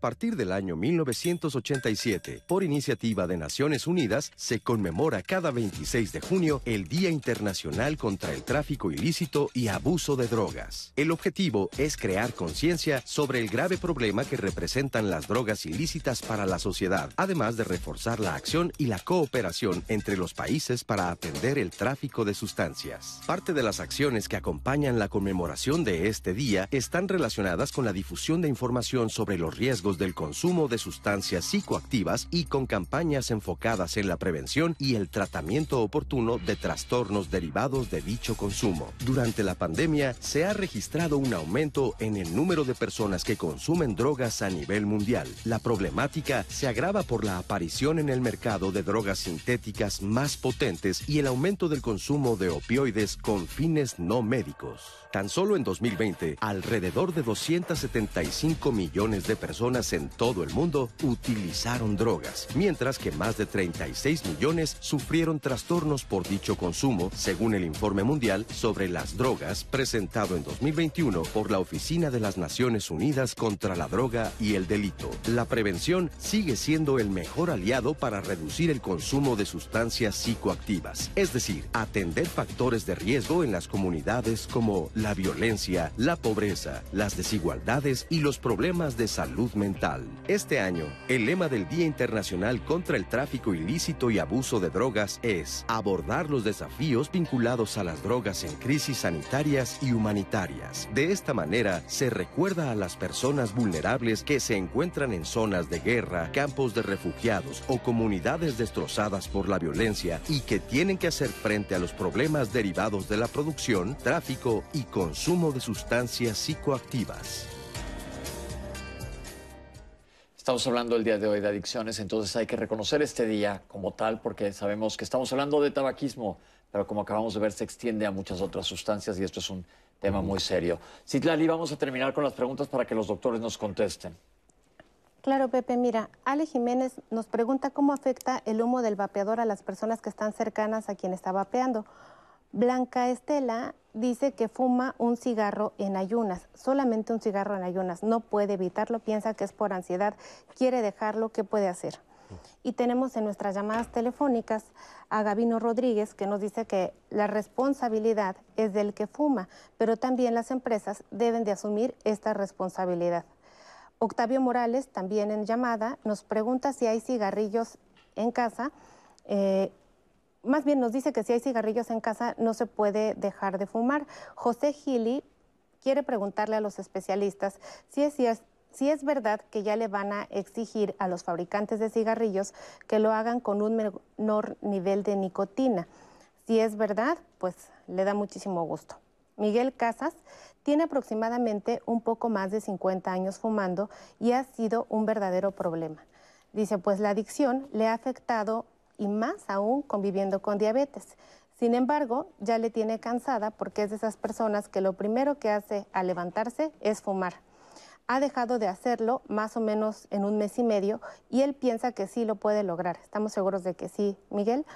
Partir del año 1987, por iniciativa de Naciones Unidas, se conmemora cada 26 de junio el Día Internacional contra el Tráfico Ilícito y Abuso de Drogas. El objetivo es crear conciencia sobre el grave problema que representan las drogas ilícitas para la sociedad, además de reforzar la acción y la cooperación entre los países para atender el tráfico de sustancias. Parte de las acciones que acompañan la conmemoración de este día están relacionadas con la difusión de información sobre los riesgos del consumo de sustancias psicoactivas y con campañas enfocadas en la prevención y el tratamiento oportuno de trastornos derivados de dicho consumo. Durante la pandemia se ha registrado un aumento en el número de personas que consumen drogas a nivel mundial. La problemática se agrava por la aparición en el mercado de drogas sintéticas más potentes y el aumento del consumo de opioides con fines no médicos. Tan solo en 2020, alrededor de 275 millones de personas en todo el mundo utilizaron drogas, mientras que más de 36 millones sufrieron trastornos por dicho consumo, según el informe mundial sobre las drogas presentado en 2021 por la Oficina de las Naciones Unidas contra la Droga y el Delito. La prevención sigue siendo el mejor aliado para reducir el consumo de sustancias psicoactivas, es decir, atender factores de riesgo en las comunidades como la violencia, la pobreza, las desigualdades y los problemas de salud mental. Este año, el lema del Día Internacional contra el Tráfico Ilícito y Abuso de Drogas es abordar los desafíos vinculados a las drogas en crisis sanitarias y humanitarias. De esta manera, se recuerda a las personas vulnerables que se encuentran en zonas de guerra, campos de refugiados o comunidades destrozadas por la violencia y que tienen que hacer frente a los problemas derivados de la producción, tráfico y consumo de sustancias psicoactivas. Estamos hablando el día de hoy de adicciones, entonces hay que reconocer este día como tal porque sabemos que estamos hablando de tabaquismo, pero como acabamos de ver se extiende a muchas otras sustancias y esto es un tema muy serio. Citlali, vamos a terminar con las preguntas para que los doctores nos contesten. Claro, Pepe, mira, Ale Jiménez nos pregunta cómo afecta el humo del vapeador a las personas que están cercanas a quien está vapeando. Blanca Estela dice que fuma un cigarro en ayunas, solamente un cigarro en ayunas, no puede evitarlo, piensa que es por ansiedad, quiere dejarlo, ¿qué puede hacer? Y tenemos en nuestras llamadas telefónicas a Gabino Rodríguez que nos dice que la responsabilidad es del que fuma, pero también las empresas deben de asumir esta responsabilidad. Octavio Morales, también en llamada, nos pregunta si hay cigarrillos en casa. Eh, más bien nos dice que si hay cigarrillos en casa no se puede dejar de fumar. José Gili quiere preguntarle a los especialistas si es, si es, si es verdad que ya le van a exigir a los fabricantes de cigarrillos que lo hagan con un menor nivel de nicotina. Si es verdad, pues le da muchísimo gusto. Miguel Casas tiene aproximadamente un poco más de 50 años fumando y ha sido un verdadero problema. Dice, pues la adicción le ha afectado y más aún conviviendo con diabetes. Sin embargo, ya le tiene cansada porque es de esas personas que lo primero que hace al levantarse es fumar. Ha dejado de hacerlo más o menos en un mes y medio y él piensa que sí lo puede lograr. Estamos seguros de que sí, Miguel.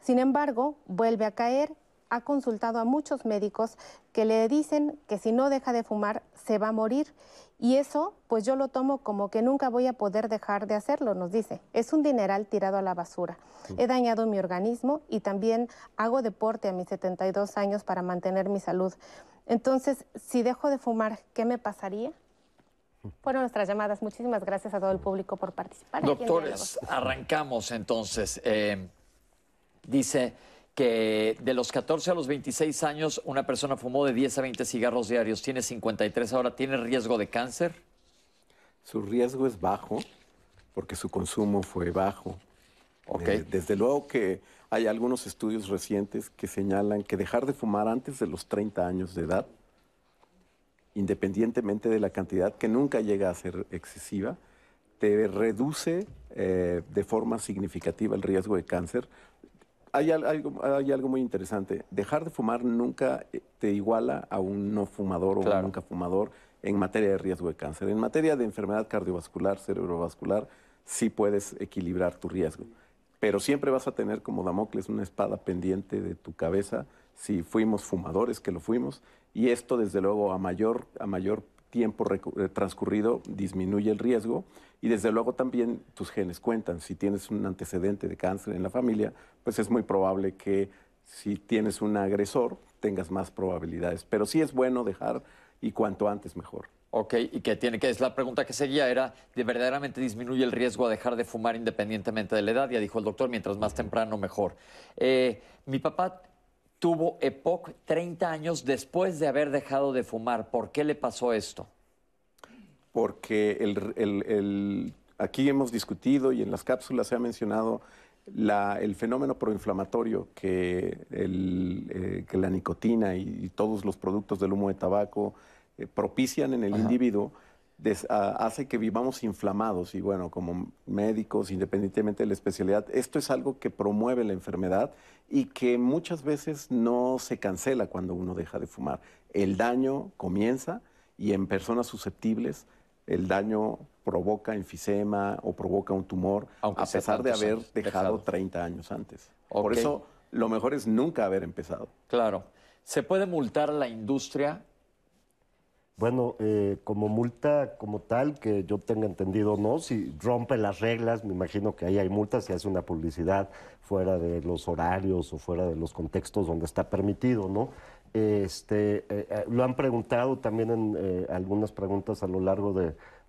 Sin embargo, vuelve a caer ha consultado a muchos médicos que le dicen que si no deja de fumar se va a morir. Y eso, pues yo lo tomo como que nunca voy a poder dejar de hacerlo, nos dice. Es un dineral tirado a la basura. He dañado mi organismo y también hago deporte a mis 72 años para mantener mi salud. Entonces, si dejo de fumar, ¿qué me pasaría? Fueron nuestras llamadas. Muchísimas gracias a todo el público por participar. Doctores, arrancamos entonces. Eh, dice que de los 14 a los 26 años una persona fumó de 10 a 20 cigarros diarios, tiene 53 ahora, ¿tiene riesgo de cáncer? Su riesgo es bajo porque su consumo fue bajo. Okay. Eh, desde luego que hay algunos estudios recientes que señalan que dejar de fumar antes de los 30 años de edad, independientemente de la cantidad que nunca llega a ser excesiva, te reduce eh, de forma significativa el riesgo de cáncer, hay algo, muy interesante. Dejar de fumar nunca eh, te iguala a un no fumador o un nunca fumador en materia de riesgo de cáncer. En materia de enfermedad cardiovascular, cerebrovascular, sí puedes equilibrar tu riesgo. Pero siempre vas a tener como Damocles una espada pendiente de tu cabeza si fuimos fumadores, que lo fuimos, y esto desde luego a mayor, a mayor tiempo eh, transcurrido disminuye el riesgo y desde luego también tus genes cuentan. Si tienes un antecedente de cáncer en la familia, pues es muy probable que si tienes un agresor tengas más probabilidades. Pero sí es bueno dejar y cuanto antes mejor. Ok, y que tiene que, es la pregunta que seguía, era, ¿de verdaderamente disminuye el riesgo a dejar de fumar independientemente de la edad? Ya dijo el doctor, mientras más temprano, mejor. Eh, mi papá tuvo EPOC 30 años después de haber dejado de fumar. ¿Por qué le pasó esto? porque el, aquí hemos discutido y en las cápsulas se ha mencionado el fenómeno proinflamatorio que, eh, que la nicotina y, todos los productos del humo de tabaco eh, propician en el individuo. Hace que vivamos inflamados y bueno, como médicos, independientemente de la especialidad, esto es algo que promueve la enfermedad y que muchas veces no se cancela cuando uno deja de fumar. El daño comienza y en personas susceptibles el daño provoca enfisema o provoca un tumor, a pesar de haber dejado, 30 años antes. Por eso lo mejor es nunca haber empezado. Claro. ¿Se puede multar a la industria? Bueno, eh, como multa como tal, que yo tenga entendido, no. Si rompe las reglas, me imagino que ahí hay multas si hace una publicidad fuera de los horarios o fuera de los contextos donde está permitido, ¿no? Este, eh, eh, lo han preguntado también en eh, algunas preguntas a lo largo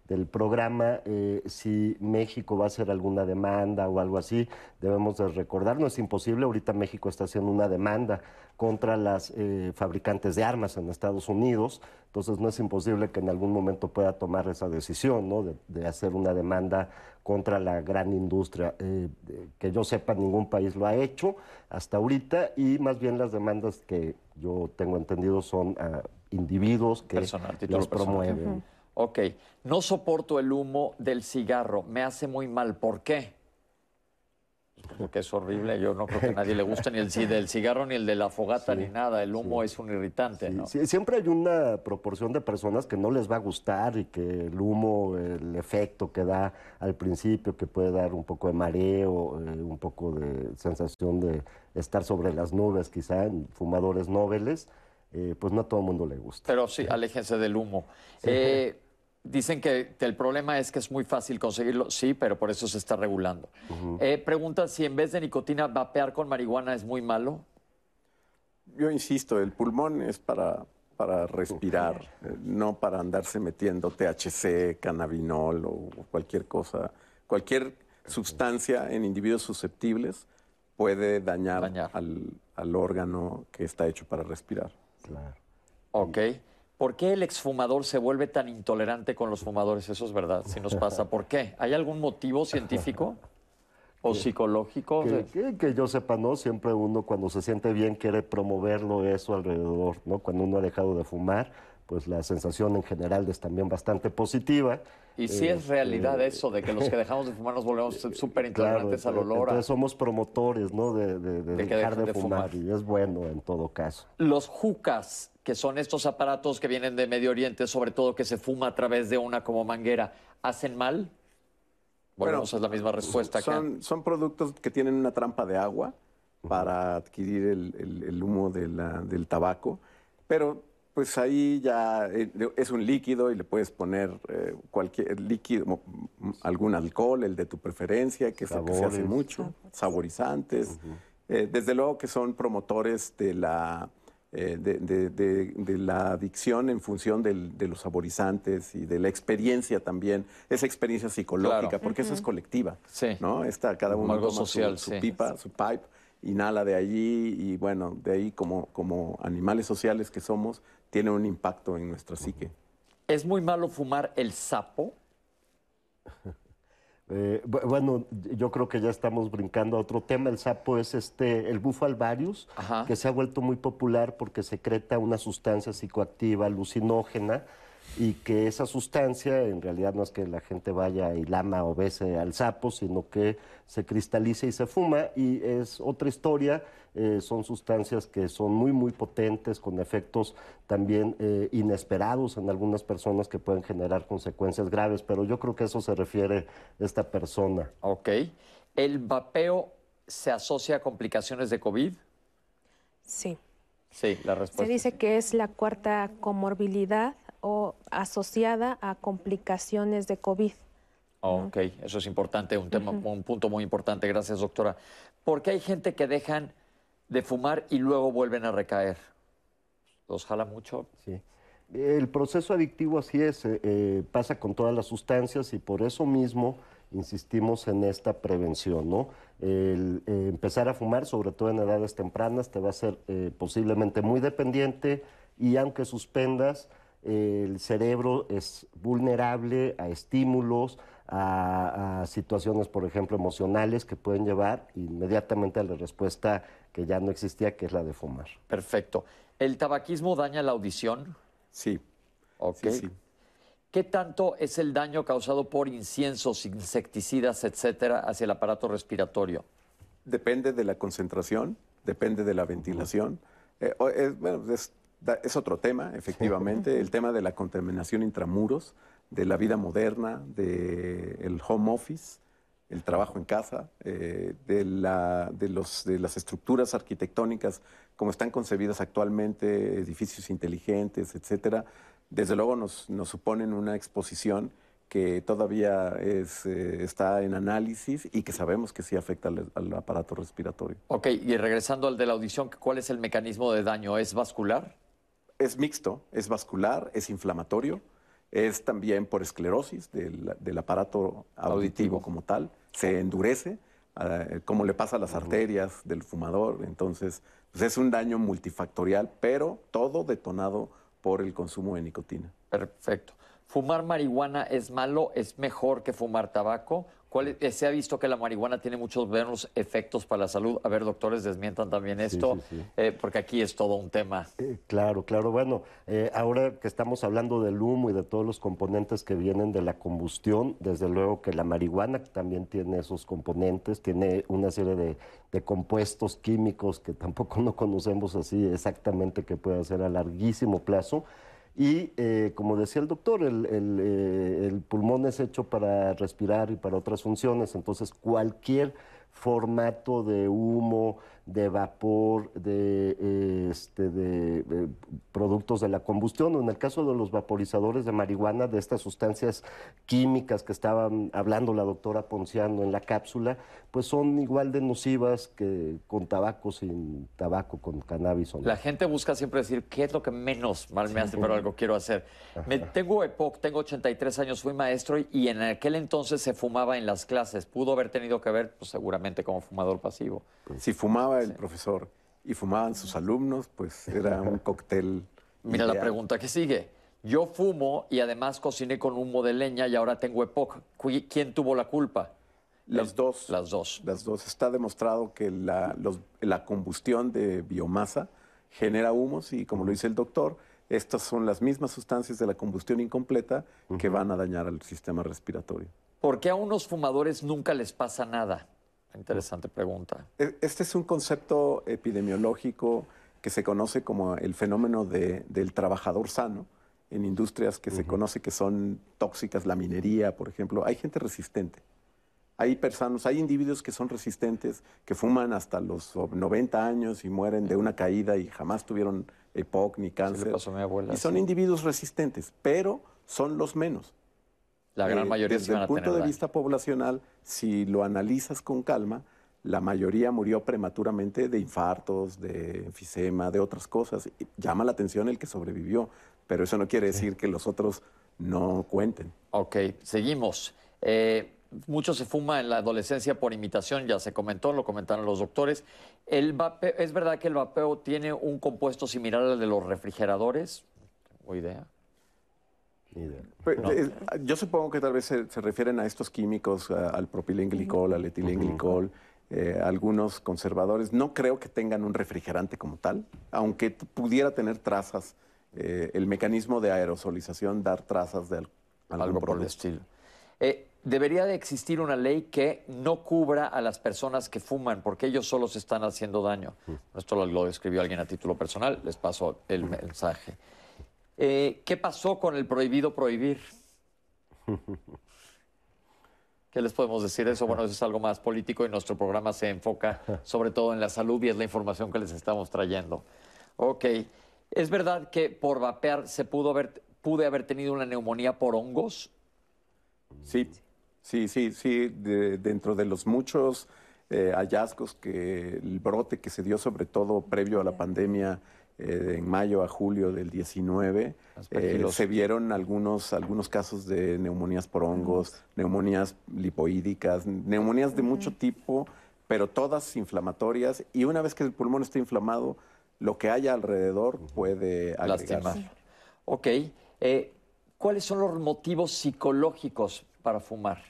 del programa, si México va a hacer alguna demanda o algo así, debemos de recordar, no es imposible, ahorita México está haciendo una demanda contra las fabricantes de armas en Estados Unidos, entonces no es imposible que en algún momento pueda tomar esa decisión, ¿no? de, hacer una demanda contra la gran industria. que yo sepa, ningún país lo ha hecho hasta ahorita y más bien las demandas que yo tengo entendido son ah, individuos que los promueven. Ok, no soporto el humo del cigarro, me hace muy mal. ¿Por qué? Porque es horrible, yo no creo que a nadie le guste ni el del cigarro, ni el de la fogata, ni nada. El humo es un irritante, ¿no? siempre hay una proporción de personas que no les va a gustar y que el humo, el efecto que da al principio, que puede dar un poco de mareo, eh, un poco de sensación de estar sobre las nubes, quizá en fumadores nobles, eh, pues no a todo el mundo le gusta. Pero sí, aléjense del humo. Eh, Dicen que, el problema es que es muy fácil conseguirlo, sí, pero por eso se está regulando. Eh, pregunta si en vez de nicotina vapear con marihuana es muy malo. Yo insisto, el pulmón es para para respirar, eh, no para andarse metiendo THC, cannabinol o cualquier cosa, cualquier sustancia en individuos susceptibles puede dañar, Dañar. Al, al órgano que está hecho para respirar. Claro. Ok. ¿Por qué el exfumador se vuelve tan intolerante con los fumadores? Eso es verdad, si nos pasa. ¿Por qué? ¿Hay algún motivo científico *laughs* o psicológico? Que, que- que yo sepa, ¿no? Siempre uno cuando se siente bien quiere promoverlo eso alrededor, ¿no? Cuando uno ha dejado de fumar, pues la sensación en general es también bastante positiva. Y sí es Este, realidad eso de que los que *laughs* dejamos de fumar nos volvemos súper Claro, intolerantes al entonces- olor. a- entonces somos promotores, ¿no? De, de- de De que dejar dejen de, de fumar, fumar. y es bueno en todo caso. Los jucas, que son estos aparatos que vienen de Medio Oriente, sobre todo que se fuma a través de una como manguera, ¿hacen mal? Volvemos a la misma respuesta acá. Son, son productos que tienen una trampa de agua para adquirir el, el- el humo de la- del tabaco, pero pues ahí ya eh, es un líquido y le puedes poner eh, cualquier líquido, algún alcohol, el de tu preferencia, que es el que se hace Sabores. mucho, saborizantes. Eh, desde luego que son promotores de la, eh, de, de- de- de la adicción en función del- de los saborizantes y de la experiencia también, esa experiencia psicológica, Claro. porque eso es colectiva. Sí. ¿no? Está cada uno toma su- social, su, sí. pipa, su pipe, inhala de allí y bueno, de ahí como, como animales sociales que somos, tiene un impacto en nuestra psique. ¿Es muy malo fumar el sapo? *laughs* Eh, bu- bueno, yo creo que ya estamos brincando a otro tema. El sapo es este, el bufo alvarius, Ajá. que se ha vuelto muy popular porque secreta una sustancia psicoactiva alucinógena y que esa sustancia en realidad no es que la gente vaya y lama o bese al sapo, sino que se cristaliza y se fuma y es otra historia. eh, son sustancias que son muy, muy potentes, con efectos también eh, inesperados en algunas personas que pueden generar consecuencias graves, pero yo creo que a eso se refiere esta persona. Ok. ¿El vapeo se asocia a complicaciones de COVID? Sí. Sí, la respuesta. Se dice que es la cuarta comorbilidad o asociada a complicaciones de COVID. Oh, ok, eso es importante, un, tema, un punto muy importante. Gracias, doctora. Porque hay gente que dejan de fumar y luego vuelven a recaer. ¿Los jala mucho? Sí. El proceso adictivo así es, eh, eh, pasa con todas las sustancias y por eso mismo insistimos en esta prevención, ¿no? El eh, empezar a fumar, sobre todo en edades tempranas, te va a hacer eh, posiblemente muy dependiente y aunque suspendas, el cerebro es vulnerable a estímulos, a, a situaciones, por ejemplo, emocionales que pueden llevar inmediatamente a la respuesta que ya no existía, que es la de fumar. Perfecto. ¿El tabaquismo daña la audición? Sí, Ok. sí, sí. ¿Qué tanto es el daño causado por inciensos, insecticidas, etcétera, hacia el aparato respiratorio? Depende de la concentración, depende de la ventilación. Eh, es, bueno, es, da- es otro tema, efectivamente, el tema de la contaminación intramuros, de la vida moderna, del home office, el trabajo en casa, eh, de, la- de los, de las estructuras arquitectónicas como están concebidas actualmente, edificios inteligentes, etcétera, desde luego nos, nos suponen una exposición que todavía es, eh, está en análisis y que sabemos que sí afecta al, al aparato respiratorio. Ok, y regresando al de la audición, ¿cuál es el mecanismo de daño? ¿Es vascular? Es mixto, es vascular, es inflamatorio, es también por esclerosis del, del aparato auditivo, como tal, se endurece, eh, como le pasa a las arterias del fumador, entonces pues es un daño multifactorial, pero todo detonado por el consumo de nicotina. Perfecto. ¿Fumar marihuana es malo? ¿Es mejor que fumar tabaco? ¿Cuál es- se ha visto que la marihuana tiene muchos buenos efectos para la salud. A ver, doctores, desmientan también esto, sí, sí. eh, porque aquí es todo un tema. Eh, Claro, claro. Bueno, eh, ahora que estamos hablando del humo y de todos los componentes que vienen de la combustión, desde luego que la marihuana también tiene esos componentes, tiene una serie de, de compuestos químicos que tampoco *laughs* no conocemos así exactamente que puede hacer a larguísimo plazo. Y eh, como decía el doctor, el, el, eh, el pulmón es hecho para respirar y para otras funciones, entonces cualquier formato de humo, de vapor, de, eh, este, de, eh, productos de la combustión, o en el caso de los vaporizadores de marihuana, de estas sustancias químicas que estaban hablando la doctora Ponciano en la cápsula, pues son igual de nocivas que con tabaco, sin tabaco, con cannabis. O no. La gente busca siempre decir qué es lo que menos mal me hace, pero algo quiero hacer. Me, tengo EPOC, tengo 83 años, fui maestro y en aquel entonces se fumaba en las clases. Pudo haber tenido que ver, pues seguramente como fumador pasivo. Si fumaba el profesor y fumaban sus alumnos, pues era un *laughs* cóctel. Mira la pregunta que sigue. Yo fumo y además cociné con humo de leña y ahora tengo EPOC. Qui- ¿Quién tuvo la culpa? Las dos. Las dos. Las dos. Está demostrado que la, los- la combustión de biomasa genera humos y, como lo dice el doctor, estas son las mismas sustancias de la combustión incompleta que van a dañar al sistema respiratorio. ¿Por qué a unos fumadores nunca les pasa nada? Interesante pregunta. E- Este es un concepto epidemiológico que se conoce como el fenómeno de- del trabajador sano en industrias que se conoce que son tóxicas, la minería, por ejemplo. Hay gente resistente. Hay personas, hay individuos que son resistentes, que fuman hasta los 90 años y mueren de una caída y jamás tuvieron EPOC ni cáncer. pasó a mi abuela, y son sí. individuos resistentes, pero son los menos. La gran Eh, sí Desde van el punto tener de daño. vista poblacional, si lo analizas con calma, la mayoría murió prematuramente de infartos, de enfisema, de otras cosas. Llama la atención el que sobrevivió, pero eso no quiere decir que los otros no cuenten. Ok, seguimos. Eh, mucho se fuma en la adolescencia por imitación, ya se comentó, lo comentaron los doctores. El vape- ¿Es verdad que el vapeo tiene un compuesto similar al de los refrigeradores? Tengo idea. Idea. Pues, eh, yo supongo que tal vez se, se refieren a estos químicos, a- al propilenglicol, al etilenglicol, eh, algunos conservadores. No creo que tengan un refrigerante como tal, aunque pudiera tener trazas. eh, el mecanismo de aerosolización dar trazas de al- algún Algo por el estilo. Eh, debería de existir una ley que no cubra a las personas que fuman, porque ellos solos están haciendo daño. Esto lo, lo escribió alguien a título personal, les paso el mensaje. Eh, ¿Qué pasó con el prohibido prohibir? *laughs* ¿Qué les podemos decir de eso? Bueno, eso es algo más político y nuestro programa se enfoca *laughs* sobre todo en la salud y es la información que les estamos trayendo. Ok. ¿Es verdad que por vapear se pudo haber, pude haber tenido una neumonía por hongos? Sí, sí, sí, sí. de- dentro de los muchos eh, hallazgos que el brote que se dio, sobre todo previo a la pandemia, eh, en mayo a julio del 19, eh, se vieron algunos, algunos casos de neumonías por hongos, neumonías lipoídicas, neumonías de mucho tipo, pero todas inflamatorias. Y una vez que el pulmón está inflamado, lo que haya alrededor puede agregarse. Lastimar. Ok. eh, ¿Cuáles son los motivos psicológicos para fumar?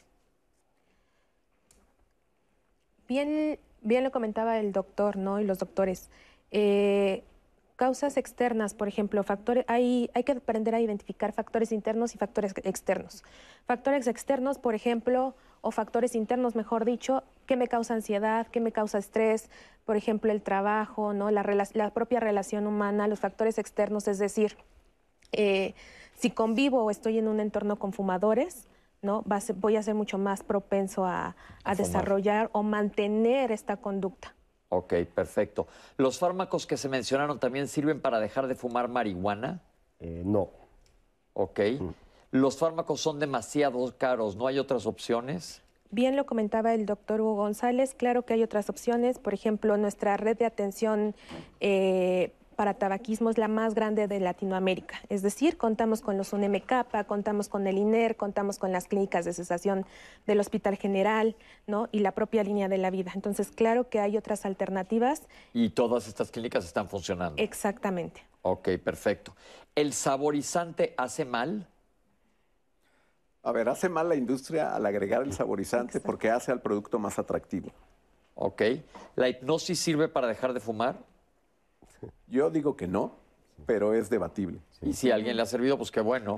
Bien, bien lo comentaba el doctor, ¿no? Y los doctores. Eh, causas externas, por ejemplo, factores, hay, hay que aprender a identificar factores internos y factores externos. Factores externos, por ejemplo, o factores internos, mejor dicho, ¿qué me causa ansiedad? ¿Qué me causa estrés? Por ejemplo, el trabajo, ¿no? La, la propia relación humana, los factores externos, es decir, eh, si convivo o estoy en un entorno con fumadores, ¿no? Va a ser- voy a ser mucho más propenso a, a desarrollar o mantener esta conducta. Ok, perfecto. ¿Los fármacos que se mencionaron también sirven para dejar de fumar marihuana? Eh, no. Ok. ¿Los fármacos son demasiado caros? ¿No hay otras opciones? Bien lo comentaba el doctor Hugo González, claro que hay otras opciones, por ejemplo, nuestra red de atención eh, para tabaquismo es la más grande de Latinoamérica, es decir, contamos con los UNMK, contamos con el INER, contamos con las clínicas de cesación del Hospital General, ¿no? Y la propia línea de la vida. Entonces, claro que hay otras alternativas, Y todas estas clínicas están funcionando. exactamente. Ok, perfecto. ¿El saborizante hace mal? A ver, hace mal la industria al agregar el saborizante porque hace al producto más atractivo. Ok. ¿La hipnosis sirve para dejar de fumar? Yo digo que no, pero es debatible. Y si a alguien le ha servido, pues qué bueno.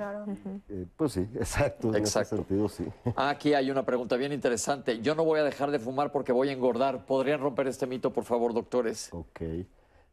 Eh, pues sí, exacto. En Exacto. ese sentido, sí. Ah, Aquí hay una pregunta bien interesante. Yo no voy a dejar de fumar porque voy a engordar. ¿Podrían romper este mito, por favor, doctores? Ok.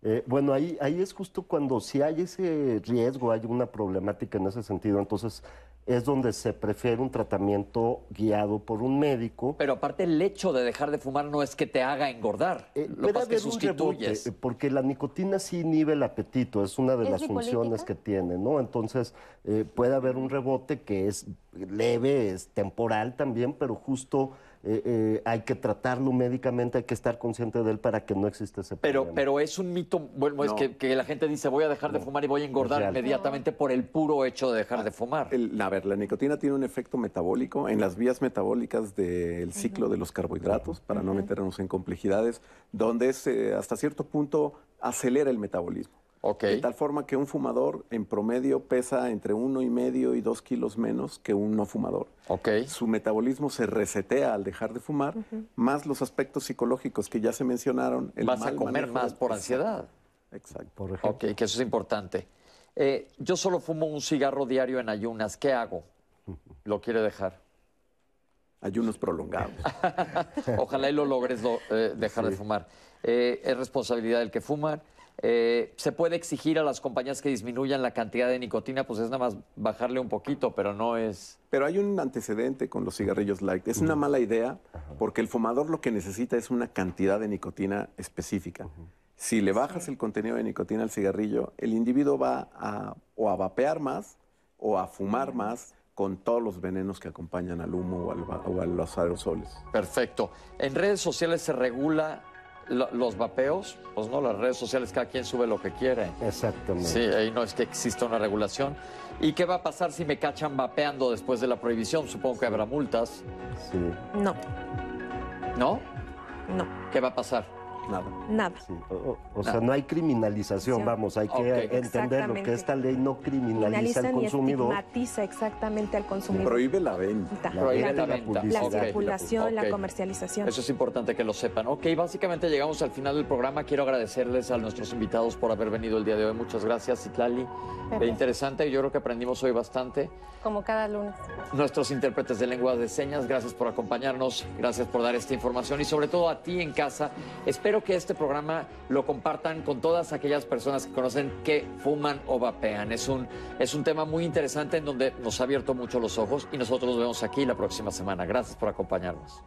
Eh, bueno, ahí, ahí es justo cuando si hay ese riesgo, hay una problemática en ese sentido, entonces es donde se prefiere un tratamiento guiado por un médico. Pero aparte el hecho de dejar de fumar no es que te haga engordar, Eh, lo puede que rebote, sustituyes. porque la nicotina sí inhibe el apetito, es una de ¿Es las funciones que tiene, ¿no? Entonces eh, puede haber un rebote que es leve, es temporal también, pero justo eh, eh, hay que tratarlo médicamente, hay que estar consciente de él para que no exista ese Pero, problema. pero es un mito, bueno, es No. que, que la gente dice voy a dejar de fumar y voy a engordar real. inmediatamente por el puro hecho de dejar de fumar. El- a ver, la nicotina tiene un efecto metabólico en las vías metabólicas del ciclo de los carbohidratos, para no meternos en complejidades, donde es, eh, hasta cierto punto acelera el metabolismo. De tal forma que un fumador en promedio pesa entre uno y medio y dos kilos menos que un no fumador. Ok. Su metabolismo se resetea al dejar de fumar, más los aspectos psicológicos que ya se mencionaron. el Vas a comer más por ansiedad. Exacto. por ejemplo. Ok, que eso es importante. Eh, yo solo fumo un cigarro diario en ayunas. ¿Qué hago? Lo quiere dejar. Ayunos prolongados. *laughs* Ojalá y lo logres lo- eh, dejar de fumar. Eh, es responsabilidad del que fuma. Eh, se puede exigir a las compañías que disminuyan la cantidad de nicotina, pues es nada más bajarle un poquito, pero no es. Pero hay un antecedente con los cigarrillos light. Es una mala idea porque el fumador lo que necesita es una cantidad de nicotina específica. Si le bajas el contenido de nicotina al cigarrillo, el individuo va a, o a vapear más o a fumar más con todos los venenos que acompañan al humo o, al o a los aerosoles. Perfecto. ¿En redes sociales se regula los vapeos? Pues no, las redes sociales cada quien sube lo que quiere. Exactamente. Sí, ahí no es que exista una regulación. ¿Y qué va a pasar si me cachan vapeando después de la prohibición? Supongo que habrá multas, Sí, No, ¿no? no, ¿Qué va a pasar? Nada. nada. sí. O, o- o sea, no hay criminalización, vamos, hay que entender lo que esta ley no criminaliza al consumidor. estigmatiza exactamente al consumidor. Prohíbe la venta. La Prohíbe venta la venta. La circulación, la comercialización. Eso es importante que lo sepan. Ok, básicamente llegamos al final del programa. Quiero agradecerles a nuestros invitados por haber venido el día de hoy. Muchas gracias. Eh, interesante, yo creo que aprendimos hoy bastante. Como cada lunes. Nuestros intérpretes de lengua de señas, gracias por acompañarnos, gracias por dar esta información y sobre todo a ti en casa. Espero que este programa lo compartan con todas aquellas personas que conocen que fuman o vapean. Es un, es un tema muy interesante en donde nos ha abierto mucho los ojos y nosotros nos vemos aquí la próxima semana. Gracias por acompañarnos.